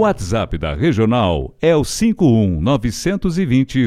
WhatsApp da Regional é o 51 920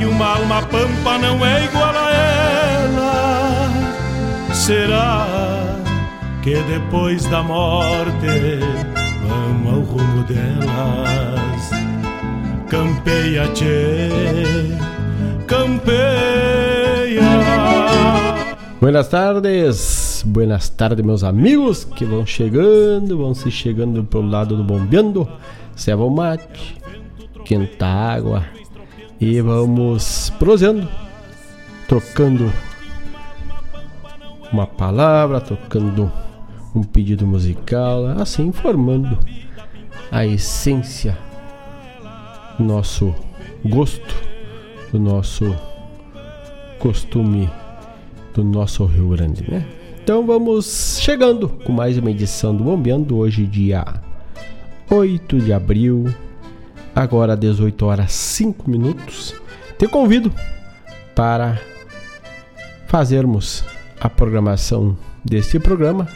que uma alma pampa não é igual a ela? Será que depois da morte vamos ao rumo delas? Campeia, tchê, campeia. Buenas tardes, buenas tardes, meus amigos que vão chegando, vão se chegando pro lado do bombeando. Ceva o mate, água e vamos prosendo, trocando uma palavra, tocando um pedido musical, assim formando a essência do nosso gosto, do nosso costume do nosso Rio Grande, né? Então vamos chegando com mais uma edição do Bombeando, hoje dia 8 de abril, agora 18 horas 5 minutos. Te convido para fazermos a programação deste programa,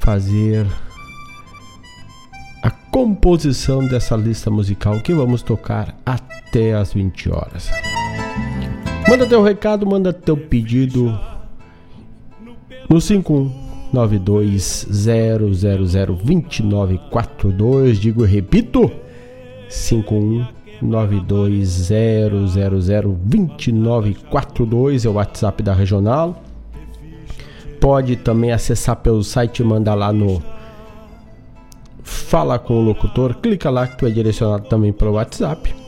fazer a composição dessa lista musical que vamos tocar até as 20 horas. Manda teu recado, manda teu pedido no 51920002942. Digo e repito: 51920002942 é o WhatsApp da Regional. Pode também acessar pelo site e mandar lá no Fala com o locutor. Clica lá que tu é direcionado também pelo WhatsApp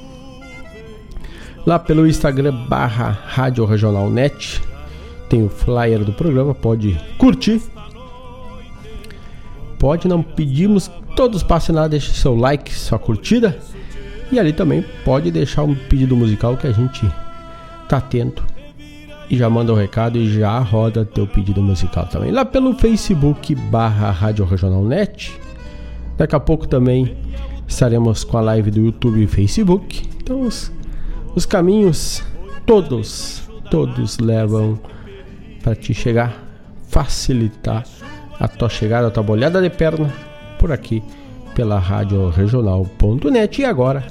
lá pelo Instagram barra Rádio Regional Net. Tem o flyer do programa, pode curtir. Pode, não pedimos todos passem lá, deixe seu like, sua curtida. E ali também pode deixar um pedido musical que a gente tá atento. E já manda o um recado e já roda teu pedido musical também. Lá pelo Facebook barra Rádio Regional Net. Daqui a pouco também estaremos com a live do YouTube e Facebook. Então os caminhos todos, todos levam para te chegar, facilitar a tua chegada, a tua bolhada de perna por aqui pela rádio regional.net e agora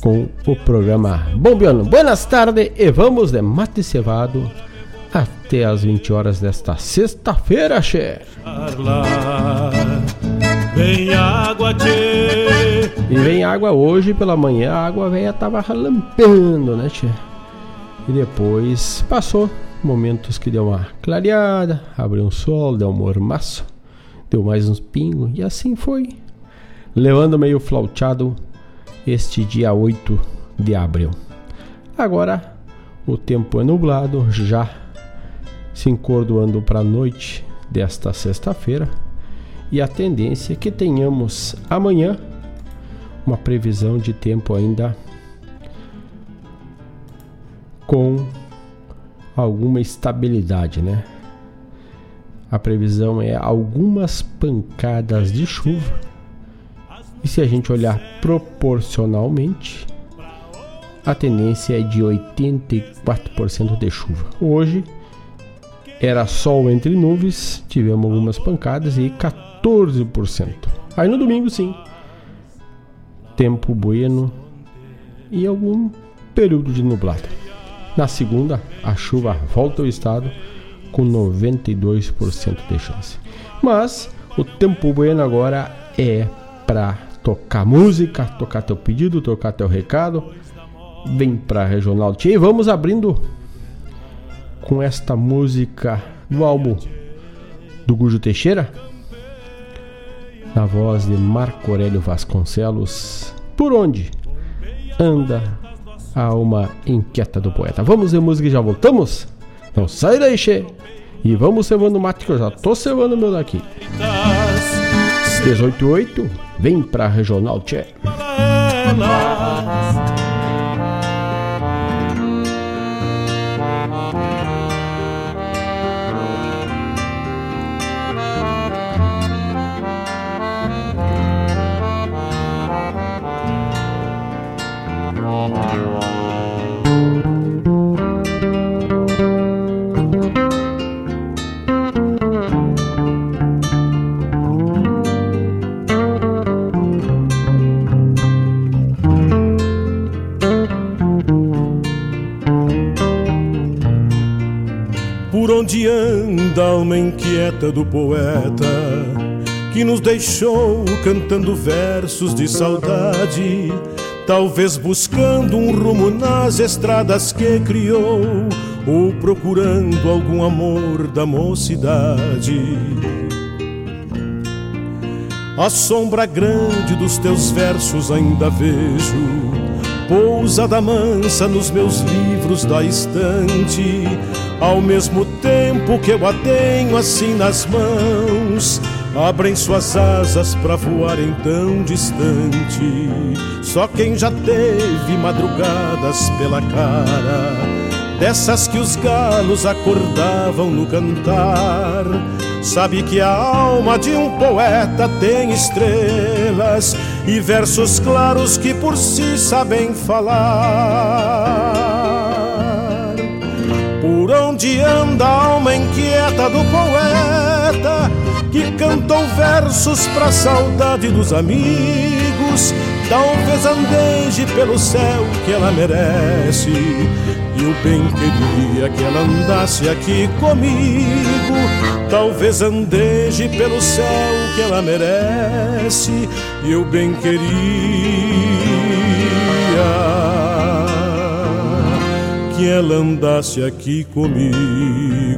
com o programa Bombeando. Buenas tardes e vamos de mate cevado até as 20 horas desta sexta-feira, che. Vem água, tchê. E vem água hoje pela manhã, a água velha tava relampando, né, tchê? E depois passou momentos que deu uma clareada, abriu um sol, deu um mormaço, deu mais uns pingos e assim foi. Levando meio flauteado este dia 8 de abril. Agora o tempo é nublado, já se encordoando para a noite desta sexta-feira e a tendência é que tenhamos amanhã uma previsão de tempo ainda com alguma estabilidade, né? A previsão é algumas pancadas de chuva. E se a gente olhar proporcionalmente, a tendência é de 84% de chuva. Hoje era sol entre nuvens, tivemos algumas pancadas e 14%. Aí no domingo, sim, tempo bueno e algum período de nublado. Na segunda, a chuva volta ao estado com 92% de chance. Mas o tempo bueno agora é para tocar música, tocar teu pedido, tocar teu recado. Vem para Regional Tia e vamos abrindo com esta música do álbum do Gujo Teixeira, na voz de Marco Aurélio Vasconcelos, Por onde anda a alma inquieta do poeta? Vamos ver música e já voltamos? Não sai daí, che! E vamos cevando mate que eu já tô cevando meu daqui. 188, vem pra Regional Tchê. Anda a alma inquieta do poeta que nos deixou cantando versos de saudade, talvez buscando um rumo nas estradas que criou ou procurando algum amor da mocidade. A sombra grande dos teus versos ainda vejo, pousada mansa nos meus livros da estante ao mesmo tempo que eu a tenho assim nas mãos, abrem suas asas para voarem tão distante. Só quem já teve madrugadas pela cara, dessas que os galos acordavam no cantar, sabe que a alma de um poeta tem estrelas e versos claros que por si sabem falar. Onde anda a alma inquieta do poeta que cantou versos pra saudade dos amigos? Talvez andeje pelo céu que ela merece. E eu bem queria que ela andasse aqui comigo. Talvez andeje pelo céu que ela merece. E eu bem queria ela andasse aqui comigo.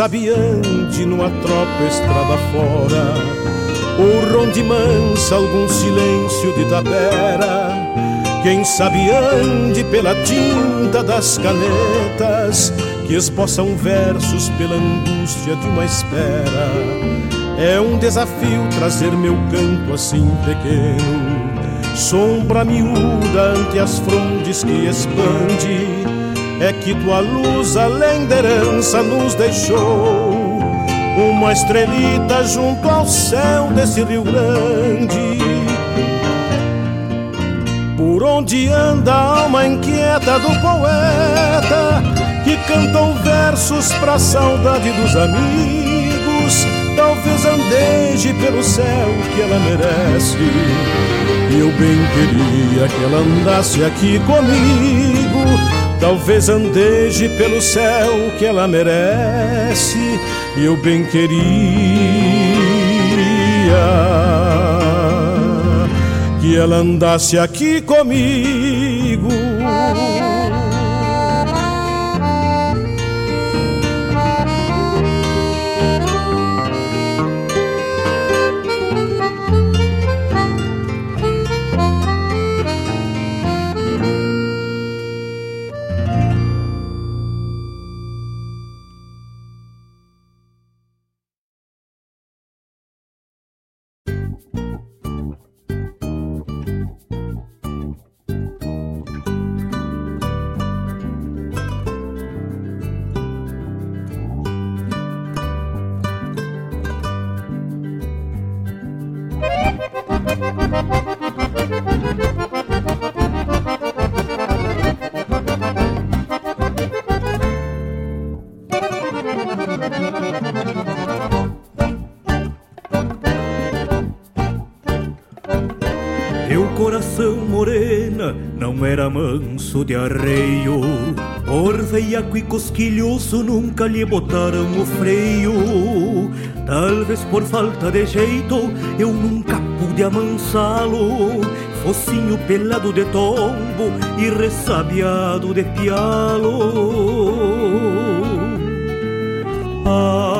Sabe ande numa tropa estrada fora, ou ronde mansa algum silêncio de tapera. Quem sabe ande pela tinta das canetas, que esboçam versos pela angústia de uma espera. É um desafio trazer meu canto assim pequeno, sombra miúda ante as frondes que expande é que tua luz, além da herança, nos deixou uma estrelita junto ao céu desse Rio Grande. Por onde anda a alma inquieta do poeta que cantou versos pra saudade dos amigos? Talvez andeje pelo céu que ela merece. Eu bem queria que ela andasse aqui comigo Talvez andeje pelo céu que ela merece e eu bem queria que ela andasse aqui comigo. Manso de arreio Por e cosquilhoso nunca lhe botaram o freio Talvez por falta de jeito eu nunca pude amansá-lo Focinho pelado de tombo e ressabiado de pialo.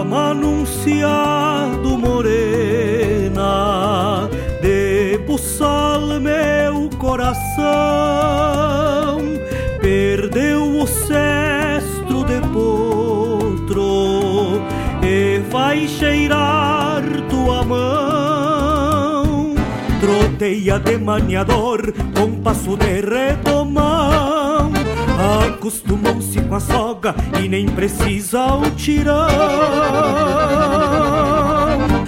Amanunciado morena De buçal meu coração perdeu o cestro de potro e vai cheirar tua mão. Troteia de maniador com passo de retomão. Acostumou-se com a soga e nem precisa o tirão.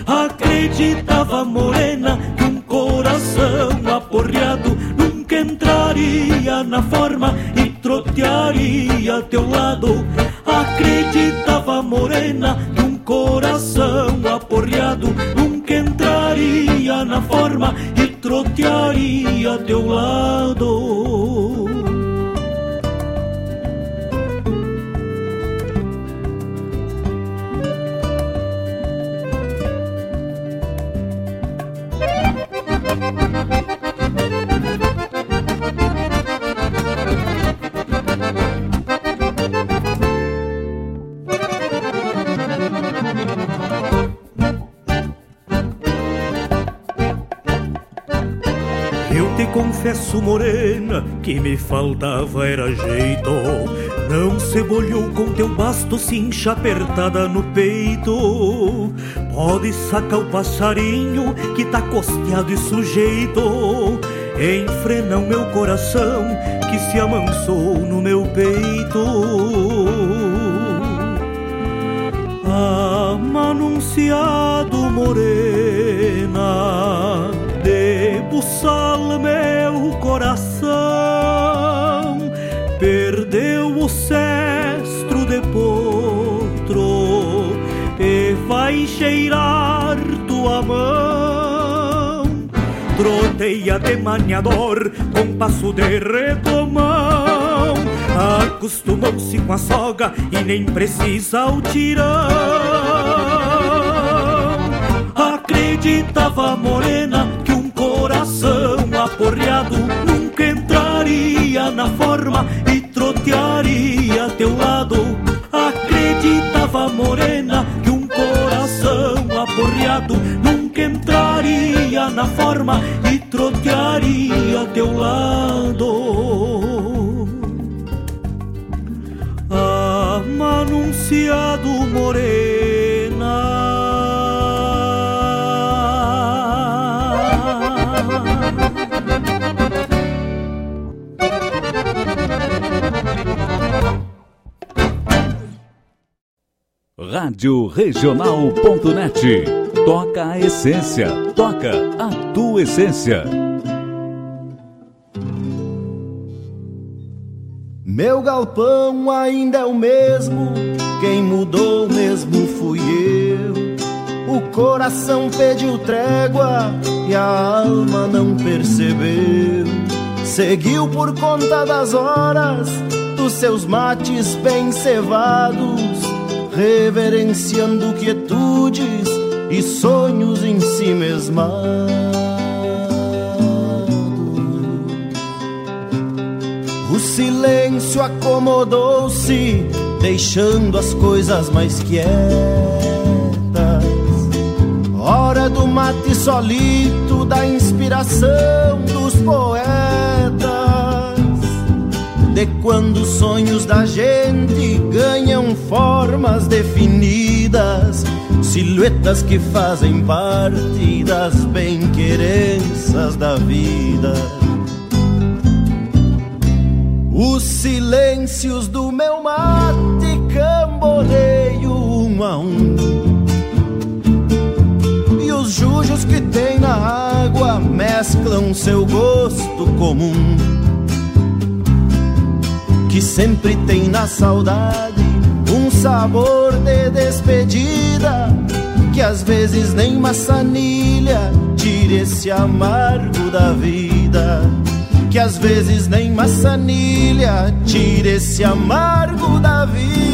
Acreditava morena aporreado nunca entraria na forma e trotearia a teu lado. Acreditava morena que um coração aporreado nunca entraria na forma e trotearia a teu lado. Confesso, morena, que me faltava era jeito. Não se bolhou com teu basto cincha apertada no peito. Pode sacar o passarinho que tá costeado e sujeito. Enfrena o meu coração que se amansou no meu peito. Amanunciado morena, buçal meu coração, perdeu o cestro de potro e vai cheirar tua mão. Troteia de maniador com passo de retomão, acostumou-se com a soga e nem precisa o tirão. Acreditava morena aporreado nunca entraria na forma e trotearia a teu lado. Acreditava morena que um coração aporreado nunca entraria na forma e trotearia a teu lado. Amanunciado morena Rádio Regional.net. Toca a essência, toca a tua essência. Meu galpão ainda é o mesmo, quem mudou mesmo fui eu. O coração pediu trégua e a alma não percebeu. Seguiu por conta das horas dos seus mates bem cevados reverenciando quietudes e sonhos em si mesmados. O silêncio acomodou-se, deixando as coisas mais quietas. Hora do mate solito, da inspiração dos poetas de quando os sonhos da gente ganham formas definidas, silhuetas que fazem parte das bem-querenças da vida. Os silêncios do meu mate camboneio um a um. E os jujos que tem na água mesclam seu gosto comum sempre tem na saudade um sabor de despedida que às vezes nem maçanilha tira esse amargo da vida que às vezes nem maçanilha tira esse amargo da vida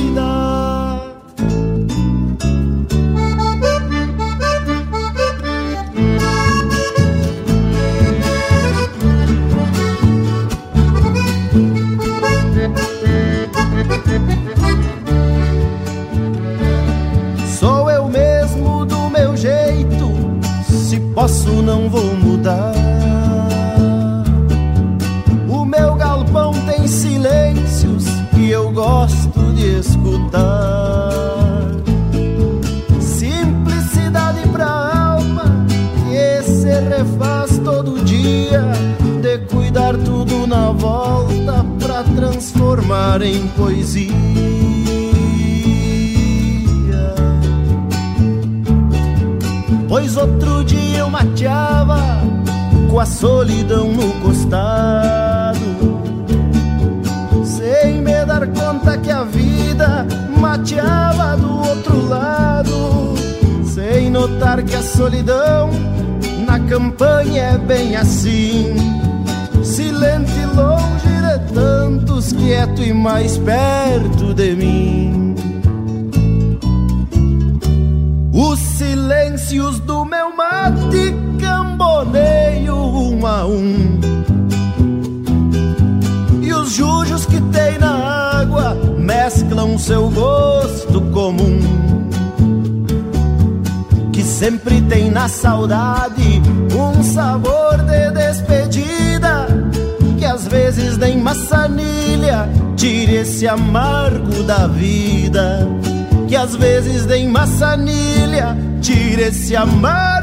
às vezes tem maçanilha, tire esse amargo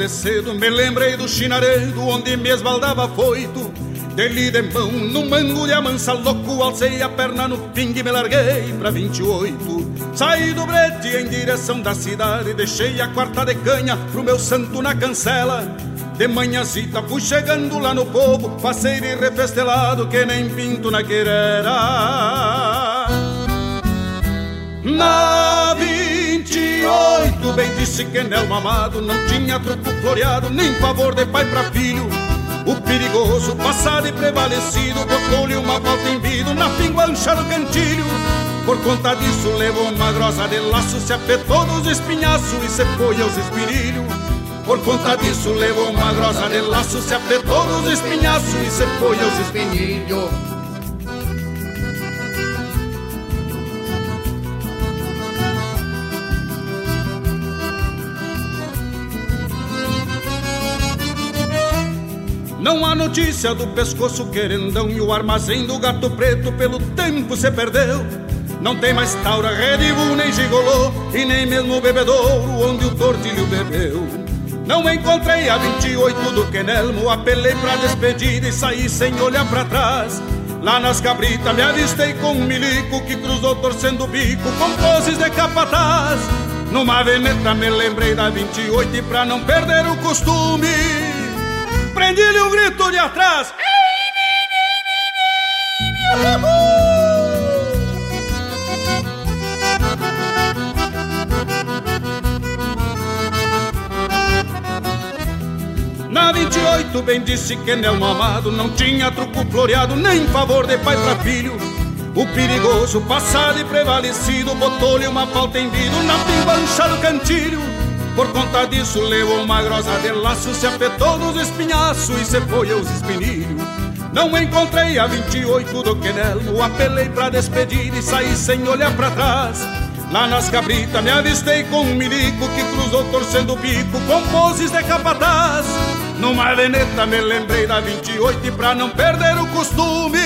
de cedo, me lembrei do chinaredo onde me esbaldava foito. Dele de mão, num mango de amansa louco, alcei a perna no ping e me larguei pra 28. Saí do brete em direção da cidade, deixei a quarta de canha pro meu santo na cancela. De manhãzita fui chegando lá no povo, faceiro e refestelado que nem pinto na querera. Na 28, bem disse que Nel mamado não tinha truco floreado, nem favor de pai pra filho. O perigoso, passado e prevalecido, botou-lhe uma volta em vidro na pinguancha do cantilho. Por conta disso, levou uma grossa de laço, se apertou nos espinhaços e se foi aos espirilhos. Por conta disso, levou uma grossa de laço, se apertou nos espinhaços e se foi aos espinilhos. Não há notícia do pescoço querendão e o armazém do gato preto pelo tempo se perdeu. Não tem mais taura, redivo, nem gigolô e nem mesmo o bebedouro onde o tortilho bebeu. Não encontrei a 28 do Quenelmo, apelei pra despedida e saí sem olhar pra trás. Lá nas cabritas me avistei com um milico que cruzou torcendo o bico com poses de capataz. Numa veneta me lembrei da 28 e pra não perder o costume prendi-lhe um grito de atrás. Na 28, bem disse que Nel mamado não tinha truco floreado, nem favor de pai pra filho. O perigoso, passado e prevalecido, botou-lhe uma falta em vidro na pimbancha do cantilho. Por conta disso levou uma grossa de laço, se apertou nos espinhaços e se foi aos espinilhos. Não encontrei a 28 do Quenelo, apelei pra despedir e saí sem olhar pra trás. Lá nas cabritas me avistei com um milico que cruzou torcendo o bico com poses de capataz. Numa veneta me lembrei da 28 e pra não perder o costume,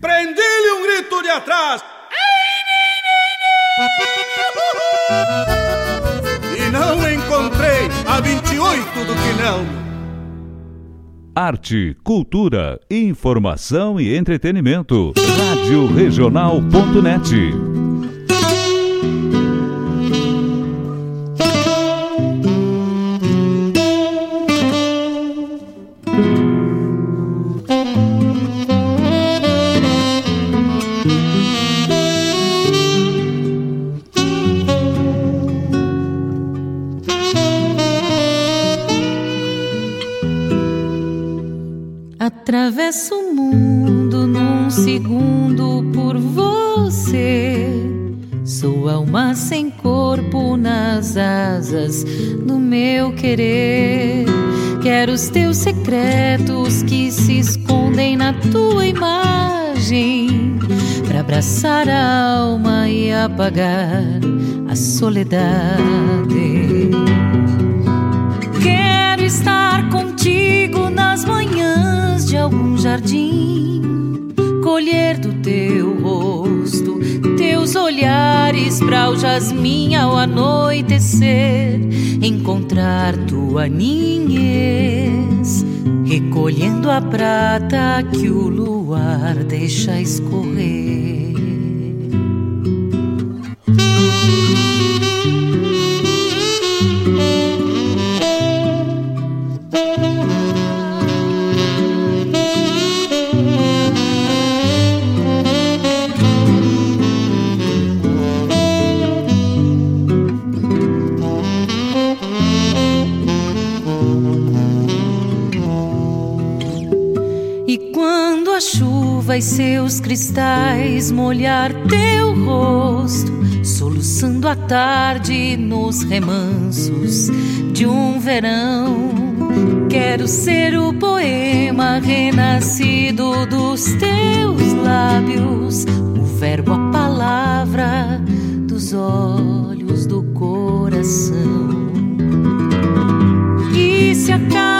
prendi-lhe um grito de atrás. E encontrei a 28 do Quinel. Arte, cultura, informação e entretenimento. Rádio Regional.net. asas do meu querer. Quero os teus secretos que se escondem na tua imagem. Pra abraçar a alma e apagar a soledade. Quero estar contigo nas manhãs de algum jardim, colher do olhares para o jasmim ao anoitecer, encontrar tua ninhez, recolhendo a prata que o luar deixa escorrer. Seus cristais molhar teu rosto, soluçando a tarde nos remansos de um verão. Quero ser o poema renascido dos teus lábios, o verbo, a palavra dos olhos do coração. E se acaso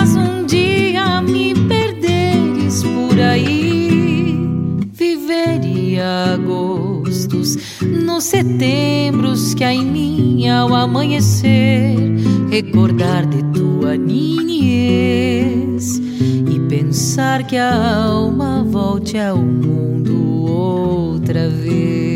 nos setembros que há em mim ao amanhecer, recordar de tua niñez e pensar que a alma volte ao mundo outra vez.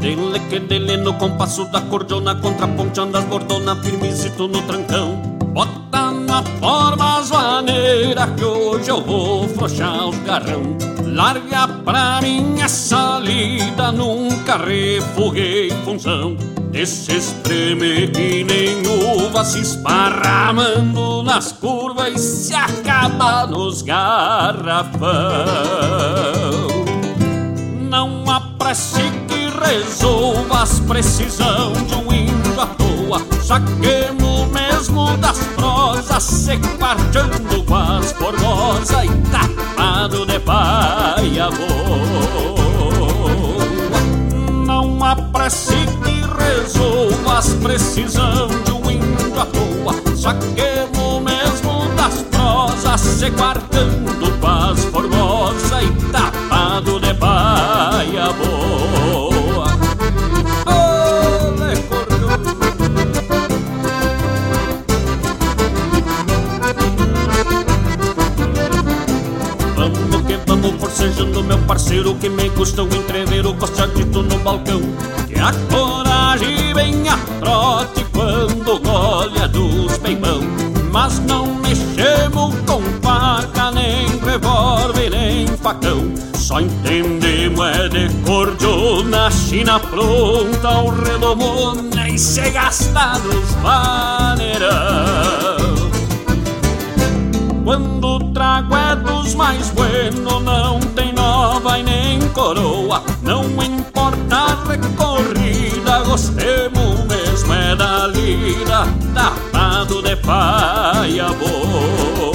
Dele que dele no compasso da cordiona Contraponteando as bordona firmezito no trancão. Bota na forma as maneira Que hoje eu vou frouxar os garrão. Larga pra mim essa lida Nunca refuguei função. Esse espreme que nem uva Se esparramando nas curvas E se acaba nos garrafão. Não apresse resolva as precisão de um índio à toa. Saquemos mesmo das prosas, se quarteando com as formosa e tapado de paia boa. Não prece que resolva as precisão de um índio à toa. Saquemos mesmo das prosas, se guardando com as formosa e tapado de paia boa. Forcejando meu parceiro que me custa o entrever o costadito no balcão. Que a coragem vem a trote quando golha dos peimão Mas não mexemos com faca, nem revólver, nem facão. Só entendemos é de cordiona, china pronta, o redomona E se gasta nos vaneirão quando trago é dos mais bueno, não tem nova e nem coroa. Não importa a recorrida, gostemos mesmo é da lida, tapado de paia boa.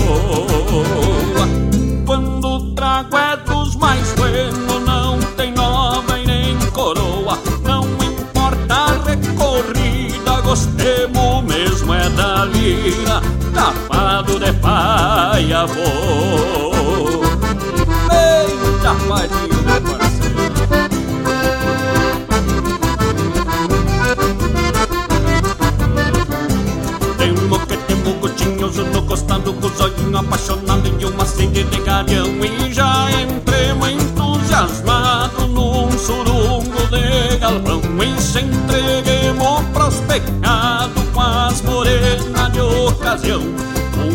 Quando trago é dos mais bueno, não tem nova e nem coroa. Não importa a recorrida, gostemos mesmo é da lida tapado de paia vou. Eita, paizinho meu parceiro. Temo que temo gotinhos no costado com os olhinhos apaixonados em uma sede de garião E já entremos ocasião.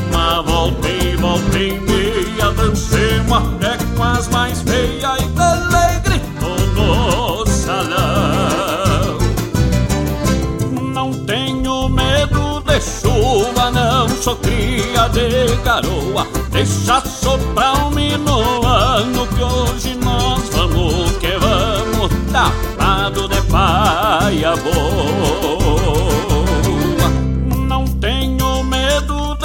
Uma volta e volta e meia Dancemos até com as mais feias E dele gritou no salão. Não tenho medo de chuva Não sou cria de garoa. Deixa soprar um minuano Que hoje nós vamos que vamos Tapado de paia boa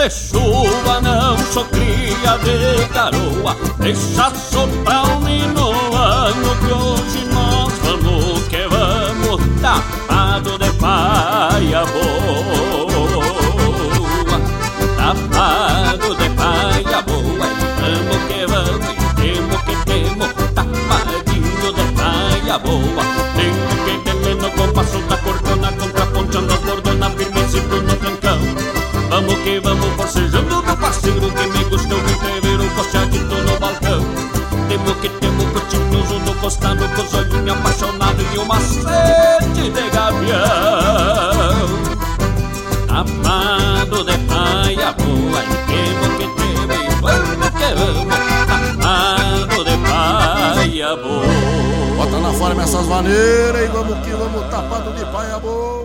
de chuva, não sou cria de garoa. Deixa soprar o minuano que que temo cotinhoso no costado Com os olhinhos apaixonados e uma sede de gavião. Amado de paia boa temo que temo e vamos que vamos Amado de paia boa Bota na forma essas maneiras e vamos que vamos tapado de paia boa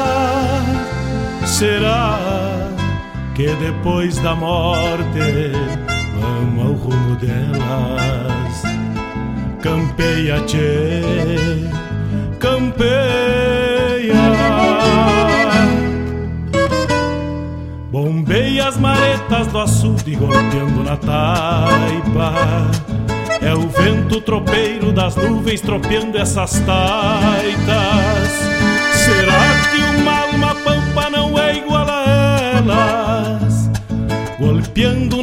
Será que depois da morte vamos ao rumo delas? Campeia, tchê, campeia. Bombeia as maretas do açude golpeando na taipa. É o vento tropeiro das nuvens tropeando essas taitas. Será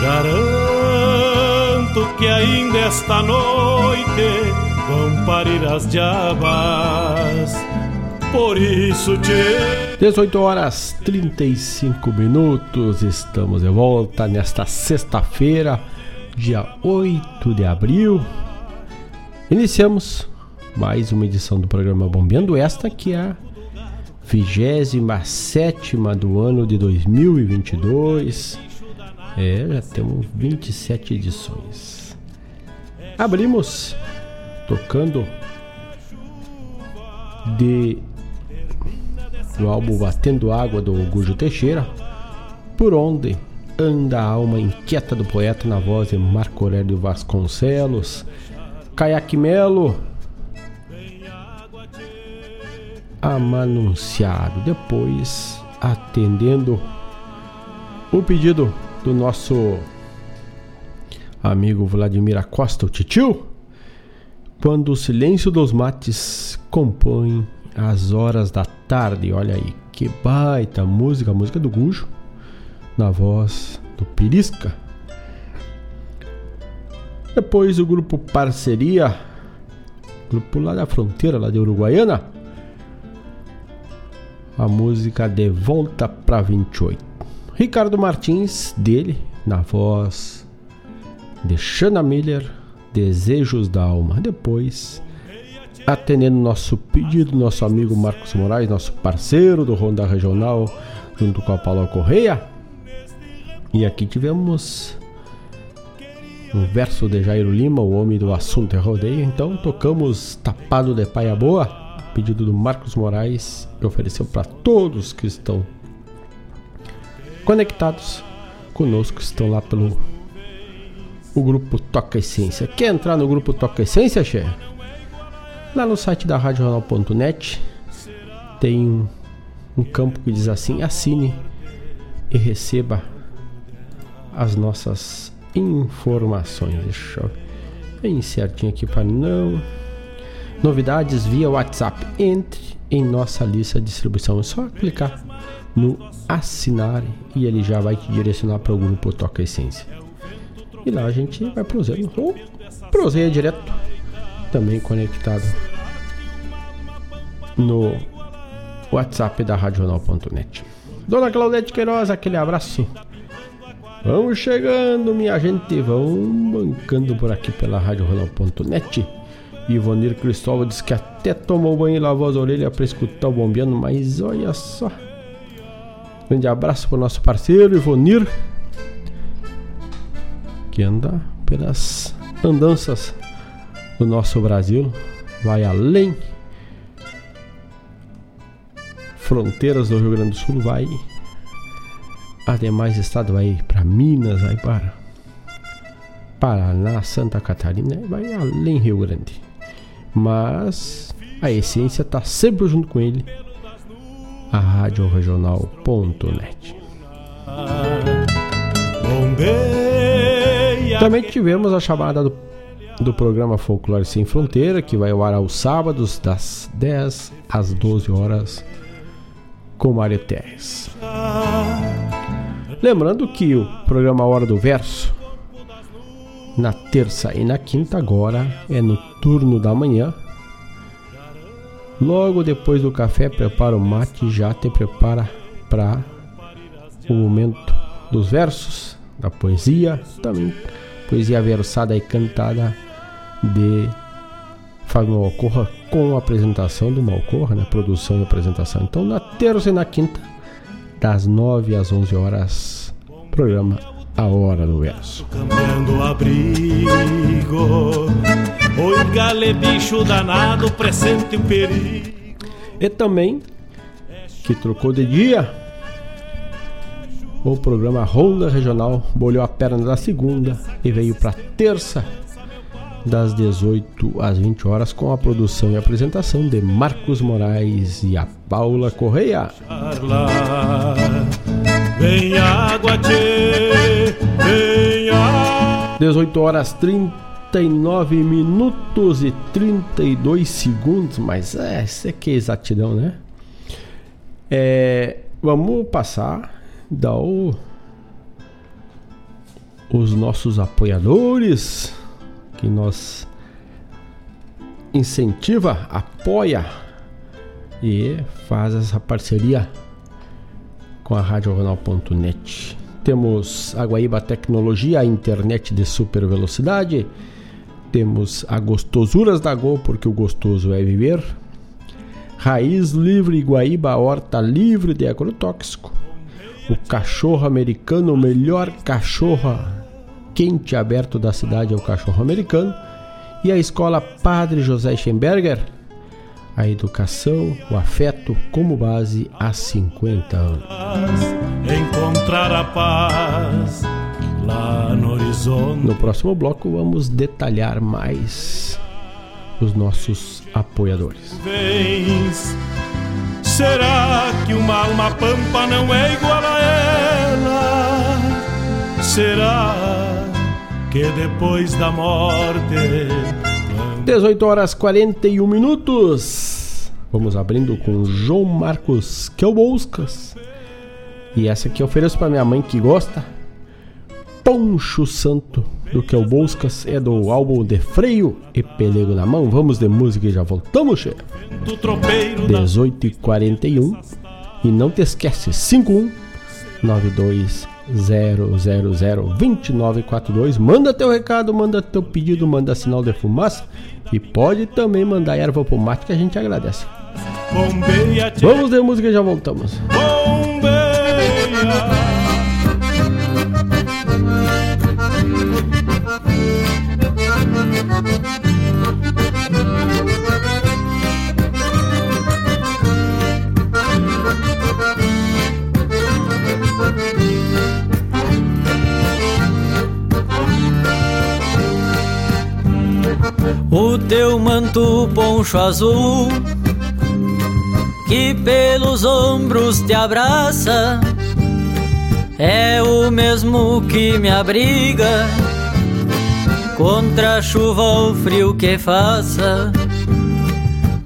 Garanto que ainda esta noite vão parir as diabas. Por isso te 18 horas 35 minutos, estamos de volta nesta sexta-feira, dia 8 de abril. Iniciamos mais uma edição do programa Bombeando, esta que é a 27 do ano de 2022. É, já temos 27 edições. Abrimos tocando de do álbum Batendo Água do Gujo Teixeira, Por Onde Anda a Alma Inquieta do Poeta na voz de Marco Aurélio Vasconcelos, Caiaque Melo, Amanunciado. Depois, atendendo o pedido do nosso amigo Vladimir Acosta, o Titio, quando o silêncio dos mates compõe as horas da tarde. Olha aí, que baita música, a música do Gujo, na voz do Pirisca. Depois o grupo Parceria, grupo lá da fronteira, lá de Uruguaiana, a música De Volta para 28. Ricardo Martins, dele, na voz de Shana Miller, Desejos da Alma. Depois, atendendo nosso pedido, nosso amigo Marcos Moraes, nosso parceiro do Ronda Regional, junto com a Paula Correia. E aqui tivemos um verso de Jairo Lima, o homem do assunto é rodeio. Então tocamos Tapado de Paia Boa, pedido do Marcos Moraes, que ofereceu para todos que estão conectados conosco, estão lá pelo o grupo Toca Essência. Quer entrar no grupo Toca Essência, Che? Lá no site da radional.net tem um, um campo que diz assim: assine e receba as nossas informações. Deixa eu bem certinho aqui para não. Novidades via WhatsApp. Entre em nossa lista de distribuição. É só clicar no assinar e ele já vai te direcionar para o grupo Toca Essência. E lá a gente vai prosendo ou proseia direto, também conectado no WhatsApp da Radional.net. Dona Claudete Queiroz, aquele abraço. Vamos chegando, minha gente. Vão bancando por aqui pela Radional.net. Ivonir Cristóvão disse que até tomou banho e lavou as orelhas para escutar o bombeando, mas olha só. Grande abraço para o nosso parceiro Ivonir que anda pelas andanças do nosso Brasil, vai além. Fronteiras do Rio Grande do Sul, vai a demais estados, vai para Minas, vai para Paraná, Santa Catarina, vai além Rio Grande. Mas a essência está sempre junto com ele, a Rádio Regional.net. Também tivemos a chamada do, do programa Folclore Sem Fronteira, que vai ao ar aos sábados, das 10 às 12 horas, com Mário Terres. Lembrando que o programa Hora do Verso, na terça e na quinta, agora é no turno da manhã. Logo depois do café, prepara o mate e já te prepara para o momento dos versos, da poesia, também poesia versada e cantada de Fábio Malcorra com a apresentação do Malcorra, né? produção e apresentação. Então, na terça e na quinta, das 9 às 11 horas, programa A Hora do Verso. Cambiando abrigo, oi gale bicho danado, presente o perigo. E também, que trocou de dia, o programa Ronda Regional bolhou a perna da segunda e veio para terça, das 18 às 20 horas, com a produção e apresentação de Marcos Moraes e a Paula Correia. Vem água, tchê, vem água. 18 horas 39 minutos e 32 segundos, mas é, isso aqui é exatidão, né? É, vamos passar dá o, os nossos apoiadores que nós incentiva, apoia e faz essa parceria com a RadioJornal.net. Temos a Guaíba Tecnologia, a internet de super velocidade. Temos a Gostosuras da Go, porque o gostoso é viver. Raiz Livre Guaíba Horta Livre de Agrotóxico. O cachorro americano, o melhor cachorro quente aberto da cidade é o cachorro americano. E a escola Padre José Schemberger, a educação, o afeto como base há 50 anos. Encontrar a paz lá no horizonte. No próximo bloco vamos detalhar mais os nossos apoiadores. Vens, será que uma alma pampa não é igual a ela? Será que depois da morte 18 horas 41 minutos. Vamos abrindo com João Marcos Kelbouskas. E essa aqui eu ofereço para minha mãe que gosta. Poncho Santo do Kelbouskas é do álbum De Freio e Pelego na Mão. Vamos de música e já voltamos, chefe. 18 e 41 E não te esquece, 51 92 0002942. Manda teu recado, manda teu pedido, manda sinal de fumaça e pode também mandar erva pro mate que a gente agradece. Vamos de música e já voltamos. Bombeia. O teu manto poncho azul que pelos ombros te abraça é o mesmo que me abriga contra a chuva ou frio que faça.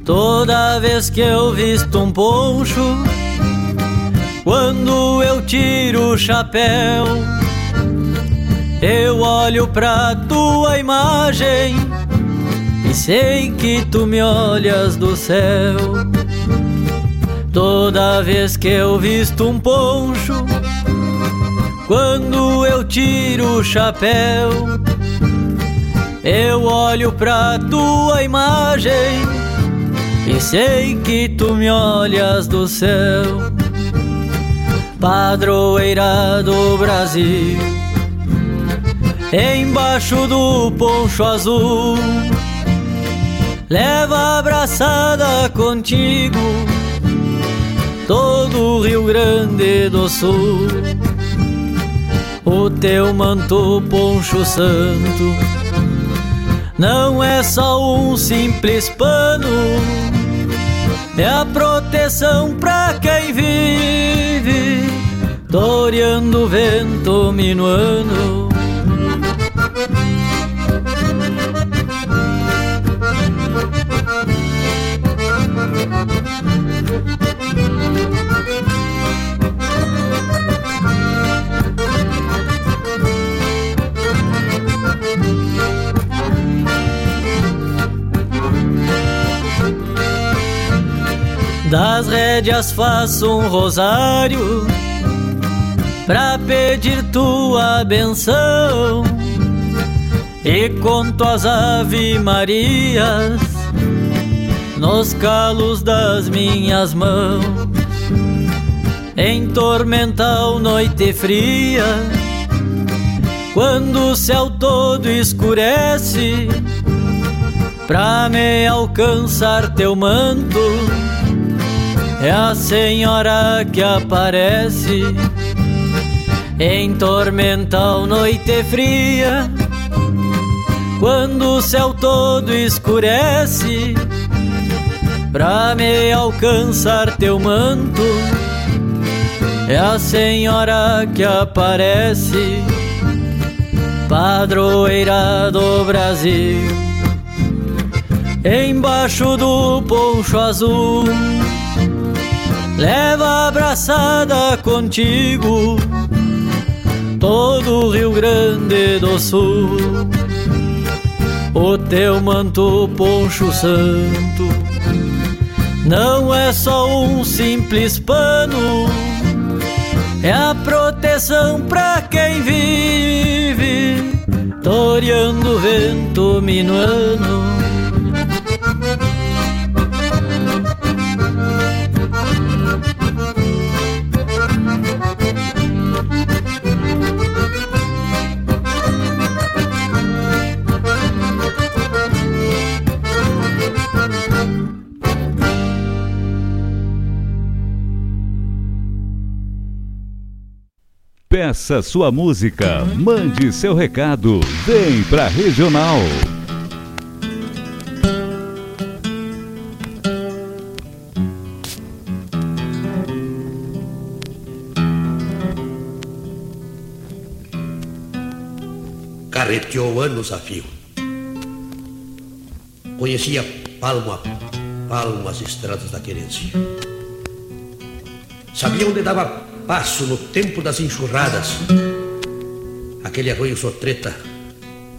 Toda vez que eu visto um poncho, quando eu tiro o chapéu, eu olho pra tua imagem e sei que tu me olhas do céu. Toda vez que eu visto um poncho, quando eu tiro o chapéu, eu olho pra tua imagem e sei que tu me olhas do céu. Padroeira do Brasil, embaixo do poncho azul, leva abraçada contigo todo o Rio Grande do Sul. O teu manto poncho santo não é só um simples pano, é a proteção pra quem vive, toreando o vento minuano. Das rédeas faço um rosário pra pedir tua benção e conto as ave Marias nos calos das minhas mãos. Em tormental noite fria, quando o céu todo escurece, pra me alcançar teu manto é a senhora que aparece em tormental noite fria. Quando o céu todo escurece, pra me alcançar teu manto, é a senhora que aparece, padroeira do Brasil, embaixo do poncho azul leva abraçada contigo todo o Rio Grande do Sul. O teu manto poncho santo não é só um simples pano, é a proteção pra quem vive, toreando o vento minuano. Peça sua música, mande seu recado, vem pra Regional. Carreteou anos a fio. Conhecia palmo a palmo as estradas da querência. Sabia onde dava passo no tempo das enxurradas. Aquele arroio sotreta,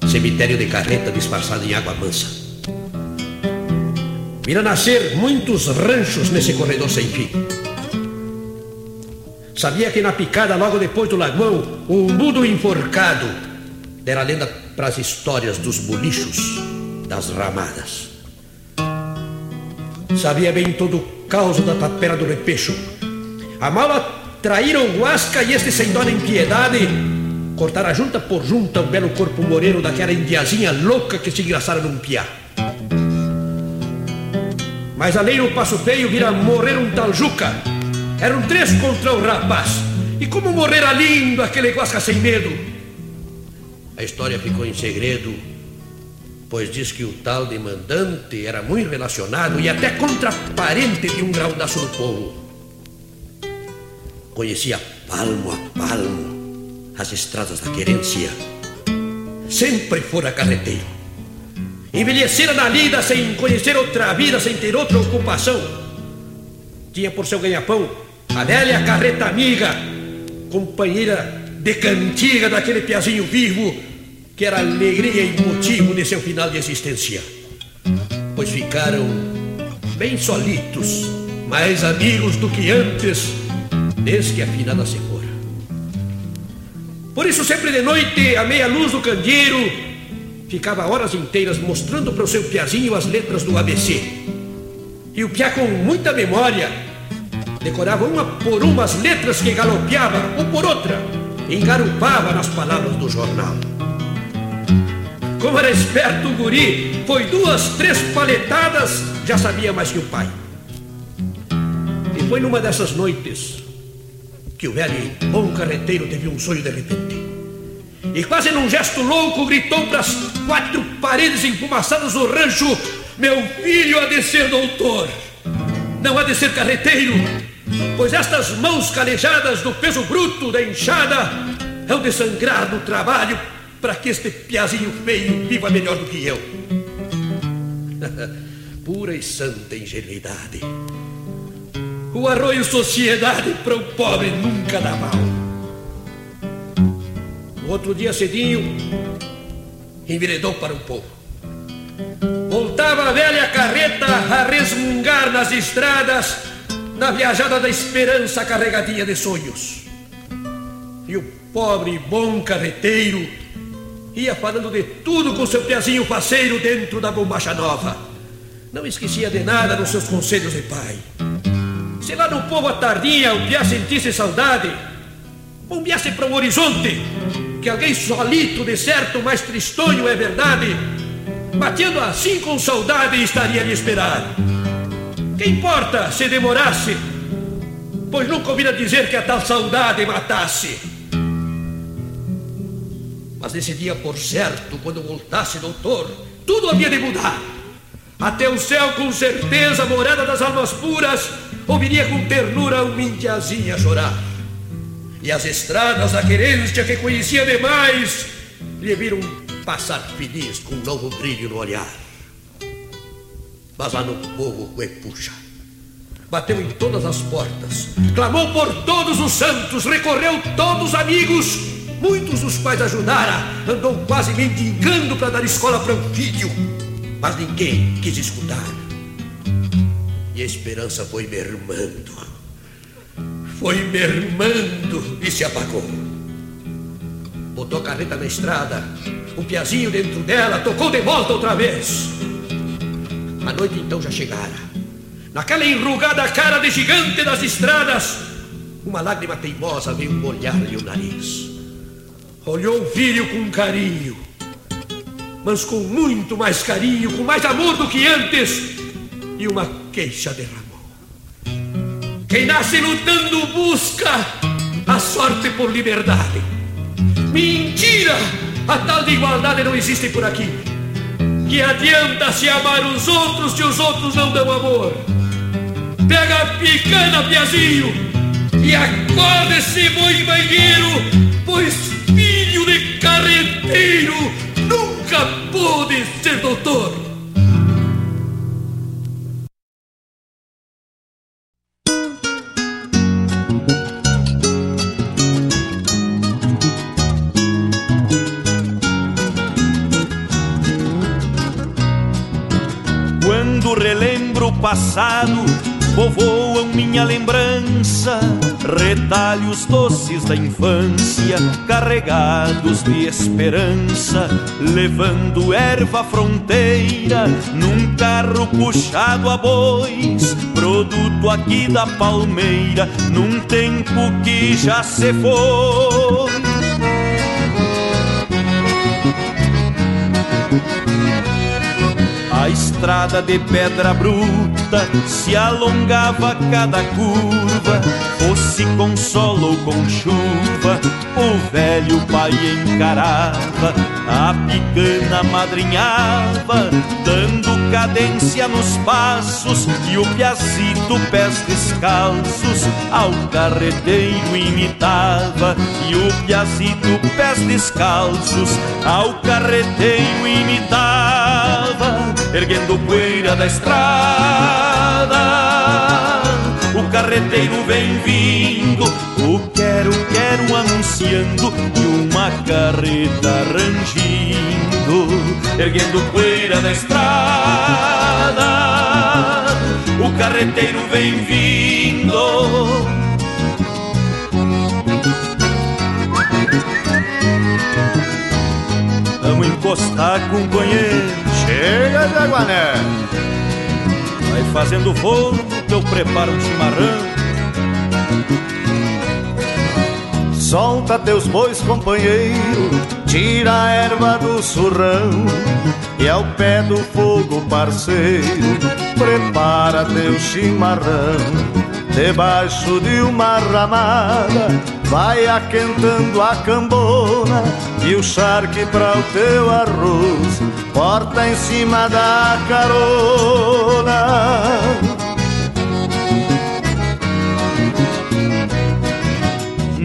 cemitério de carreta disfarçado em água mansa. Vira nascer muitos ranchos nesse corredor sem fim. Sabia que na picada, logo depois do lagoão, um mudo enforcado dera lenda para as histórias dos bolichos, das ramadas. Sabia bem todo o caos da tapera do repecho. A mala traíram Guasca e este sem dó nem piedade cortara junta por junta o belo corpo moreno daquela indiazinha louca que se engraçara num piá. Mas além no passo feio vira morrer um tal Juca. Eram três contra o rapaz. E como morrera lindo aquele Guasca sem medo. A história ficou em segredo, pois diz que o tal demandante era muito relacionado e até contraparente de um graudaço do povo. Conhecia palmo a palmo as estradas da querência. Sempre fora carreteiro. Envelhecera na lida sem conhecer outra vida, sem ter outra ocupação. Tinha por seu ganha-pão a velha carreta amiga, companheira de cantiga daquele piazinho vivo, que era alegria e motivo de seu final de existência. Pois ficaram bem solitos, mais amigos do que antes desde que a finada se fora. Por isso, sempre de noite, à meia luz do candeeiro, ficava horas inteiras mostrando para o seu piazinho as letras do ABC. E o piá, com muita memória, decorava uma por uma as letras que galopeava, ou por outra, engarupava nas palavras do jornal. Como era esperto o guri, foi duas, três paletadas, já sabia mais que o pai. E foi numa dessas noites, que o velho bom carreteiro teve um sonho de repente. E quase num gesto louco gritou para as quatro paredes empumaçadas do rancho: Meu filho há de ser doutor, não há de ser carreteiro, pois estas mãos calejadas do peso bruto da enxada hão de sangrar no trabalho para que este piazinho feio viva melhor do que eu. Pura e santa ingenuidade. O arroio sociedade para o pobre nunca dá mal. Outro dia cedinho, enveredou para o povo. Voltava a velha carreta a resmungar nas estradas, na viajada da esperança carregadinha de sonhos. E o pobre bom carreteiro ia falando de tudo com seu pezinho faceiro dentro da bombacha nova. Não esquecia de nada nos seus conselhos de pai. Se lá no povo à tardinha o piá sentisse saudade, bombeasse para o horizonte, que alguém solito, de certo, mais tristonho é verdade, batendo assim com saudade estaria lhe esperar. Que importa se demorasse, pois nunca ouvira dizer que a tal saudade matasse. Mas nesse dia, por certo, quando voltasse, doutor, tudo havia de mudar. Até o céu, com certeza, morada das almas puras, ouviria com ternura uma indiazinha chorar. E as estradas da querência que conhecia demais lhe viram passar feliz com um novo brilho no olhar. Mas lá no povo, puxa. Bateu em todas as portas, clamou por todos os santos, recorreu todos os amigos, muitos dos quais ajudara, andou quase mendigando para dar escola para um filho, mas ninguém quis escutar. E a esperança foi mermando. Foi mermando e se apagou. Botou a carreta na estrada, O piazinho dentro dela tocou de volta outra vez. A noite então já chegara. Naquela enrugada cara de gigante das estradas, uma lágrima teimosa veio molhar-lhe o nariz. Olhou o filho com carinho, mas com muito mais carinho, com mais amor do que antes, e uma queixa derramou. Quem nasce lutando busca a sorte por liberdade. Mentira! A tal de igualdade não existe por aqui. Que adianta se amar os outros se os outros não dão amor? Pega a picana, piazinho, e acorda esse boi banheiro, pois filho de carreteiro nunca pôde ser doutor. Passado povoam minha lembrança, retalhos doces da infância, carregados de esperança, levando erva fronteira num carro puxado a bois, produto aqui da palmeira, num tempo que já se foi. Estrada de pedra bruta se alongava cada curva, fosse com sol ou com chuva, o velho pai encarava, a picana madrinhava, dando cadência nos passos, e o piazito pés descalços ao carreteiro imitava, e o piazito pés descalços ao carreteiro imitava erguendo poeira da estrada. O carreteiro vem vindo, o quero, quero anunciando e uma carreta rangindo, erguendo poeira da estrada. O carreteiro vem vindo. Vamos encostar, companheiro Chega, Jaguané! Vai fazendo fogo que eu preparo um chimarrão. Solta teus bois, companheiro, tira a erva do surrão e ao pé do fogo, parceiro, prepara teu chimarrão. Debaixo de uma ramada vai aquentando a cambona e o charque para o teu arroz porta em cima da carona.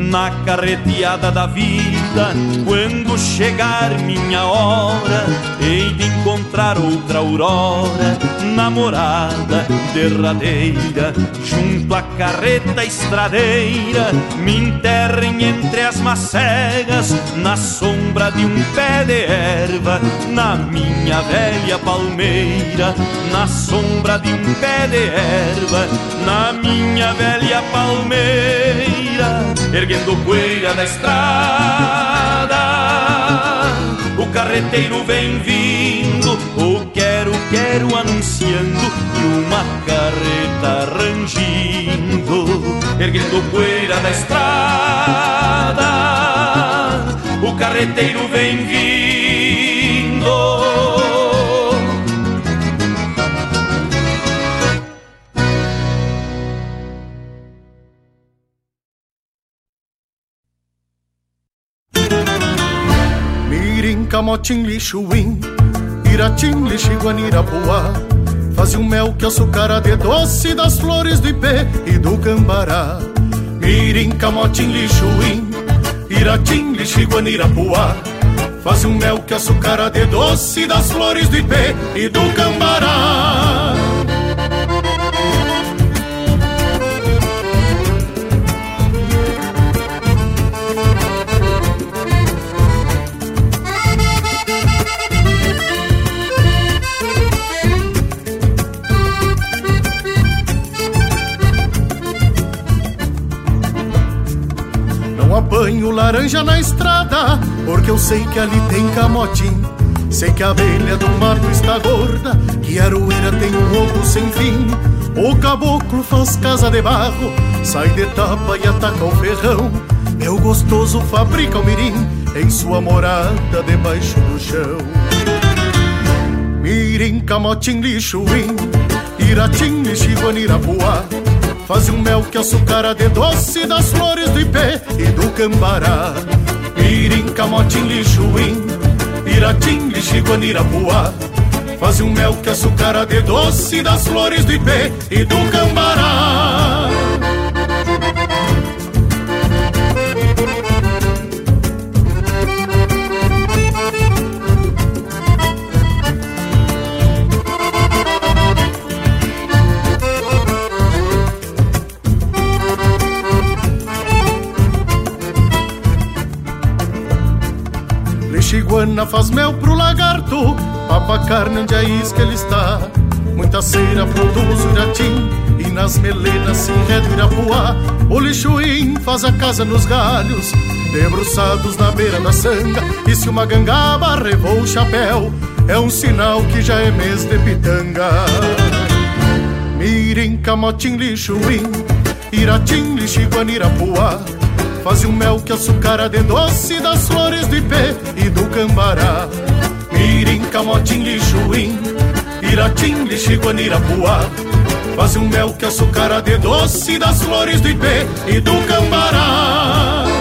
Na carreteada da vida. Quando chegar minha hora, hei de encontrar outra aurora, namorada derradeira, junto à carreta estradeira, me enterrem entre as macegas, na sombra de um pé de erva, na minha velha palmeira, na sombra de um pé de erva, na minha velha palmeira, erguendo poeira da estrada. O carreteiro vem vindo, o quero, quero anunciando, e uma carreta rangindo, erguendo poeira da estrada. O carreteiro vem vindo. Camotim lixuim, iratim lixiguanirapuá. Fazia um mel que açucara de doce das flores do ipê e do cambará. Mirim, lixuim, iratim lixiguanirapuá. Fazia um mel que açucara de doce das flores do ipê e do cambará. Apanho laranja na estrada, porque eu sei que ali tem camotim. Sei que a abelha do mato está gorda, que a aroeira tem um ovo sem fim. O caboclo faz casa de barro, sai de tapa e ataca o ferrão. Meu gostoso fabrica o mirim em sua morada debaixo do chão. Mirim, camotim, lixuim, iratim, lixiguan, irapuá. Faz um mel que açucara de doce das flores do ipê e do cambará. Mirim, camotim, lixuim, iratim, lixiguan, irapuá. Faz um mel que açucara de doce das flores do ipê e do cambará. Lexiguana faz mel pro lagarto, papa carne onde a isca ele está. Muita cera produz o iratim e nas melenas se enreda irapuá. O lixuim faz a casa nos galhos, debruçados na beira da sanga. E se uma gangaba revou o chapéu, é um sinal que já é mês de pitanga. Mirim, camotim, lixuim, iratim, lixiguan, irapuá. Faz um mel que açucara de doce das flores do ipê e do cambará. Mirim, camotim, lixuim, iratim, lixiguan, irapuá. Faz um mel que açucara de doce das flores do ipê e do cambará.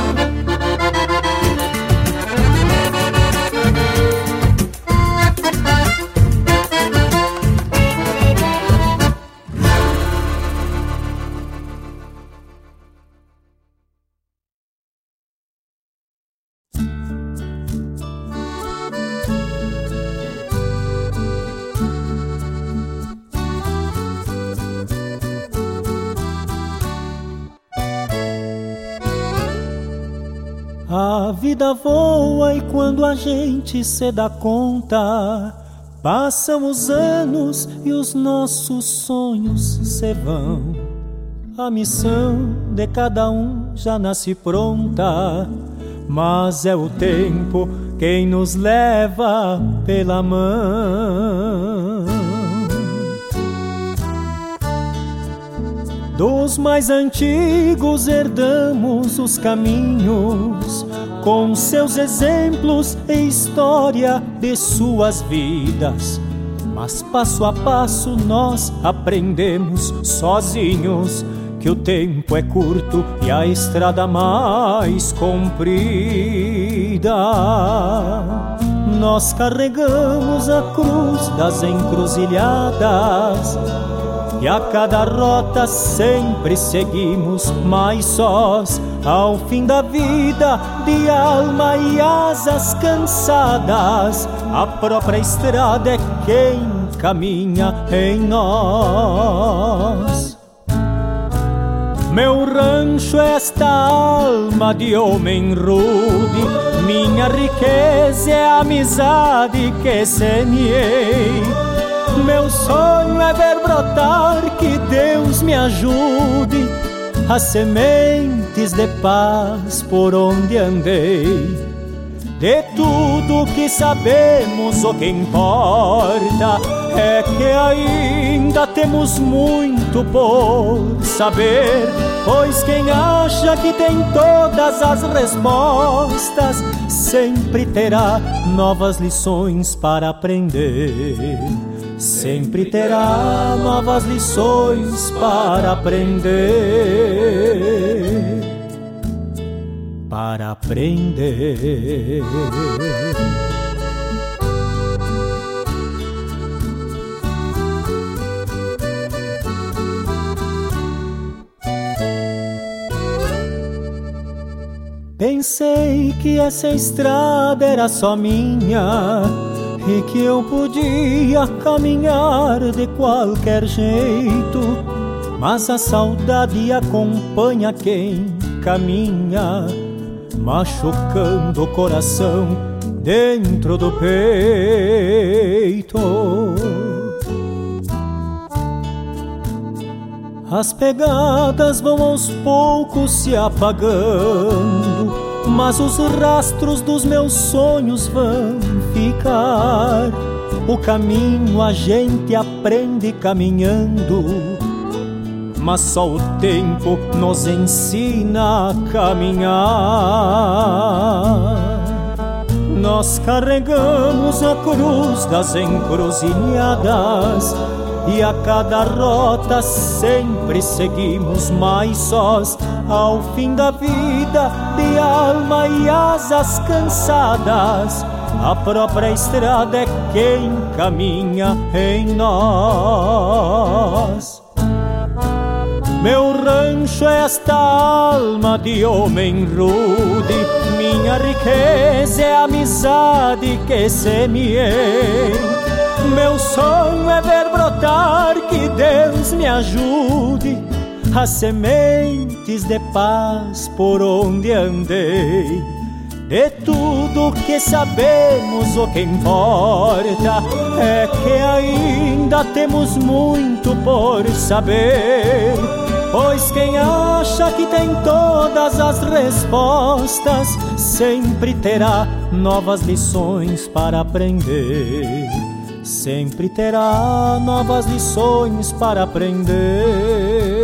Vida voa e quando a gente se dá conta, passam os anos e os nossos sonhos se vão. A missão de cada um já nasce pronta, mas é o tempo quem nos leva pela mão. Dos mais antigos herdamos os caminhos, com seus exemplos e história de suas vidas. Mas passo a passo nós aprendemos sozinhos que o tempo é curto e a estrada mais comprida. Nós carregamos a cruz das encruzilhadas e a cada rota sempre seguimos mais sós. Ao fim da vida, de alma e asas cansadas, a própria estrada é quem caminha em nós. Meu rancho é esta alma de homem rude, minha riqueza é a amizade que semeei. Meu sonho é ver brotar, que Deus me ajude, as sementes de paz por onde andei. De tudo que sabemos, o que importa é que ainda temos muito por saber. Pois quem acha que tem todas as respostas sempre terá novas lições para aprender. Sempre terá novas lições para aprender. Para aprender. Pensei que essa estrada era só minha e que eu podia caminhar de qualquer jeito, mas a saudade acompanha quem caminha, machucando o coração dentro do peito. As pegadas vão aos poucos se apagando, mas os rastros dos meus sonhos vão ficar. O caminho a gente aprende caminhando, mas só o tempo nos ensina a caminhar. Nós carregamos a cruz das encruzilhadas e a cada rota sempre seguimos mais sós. Ao fim da vida, de alma e asas cansadas, a própria estrada é quem caminha em nós. Meu rancho é esta alma de homem rude, minha riqueza é a amizade que semeei. Meu sonho é ver brotar, que Deus me ajude, as sementes de paz por onde andei. De tudo que sabemos, o que importa é que ainda temos muito por saber. Pois quem acha que tem todas as respostas sempre terá novas lições para aprender. Sempre terá novas lições para aprender.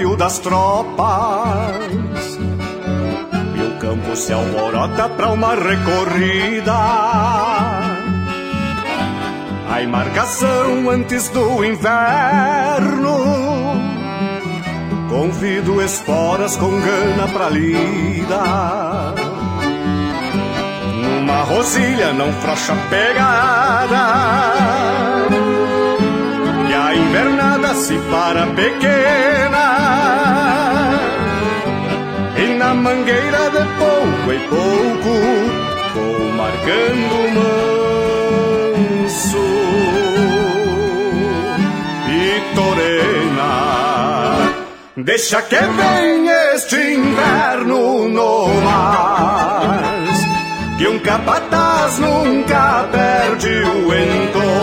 Maio das tropas. E o campo se alvorota pra uma recorrida. A embarcação antes do inverno. Convido esporas com gana pra lida. Numa rosilha não frouxa pegada se para pequena. E na mangueira de pouco em pouco Vou marcando manso. E torena Deixa que venha este inverno no mar Que um capataz nunca perde o entorno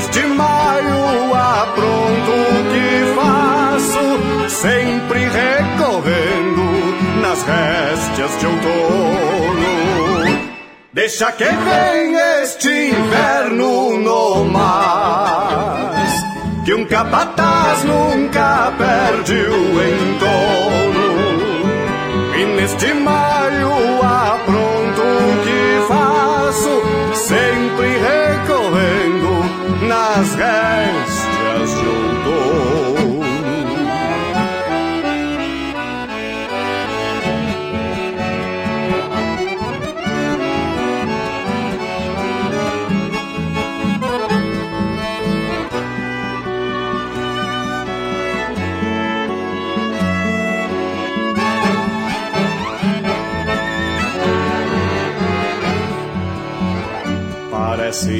e neste maio apronto o que faço, sempre recorrendo nas réstias de outono. Deixa que venha este inverno no mar, que um capataz nunca perde o entorno. E neste maio apronto nas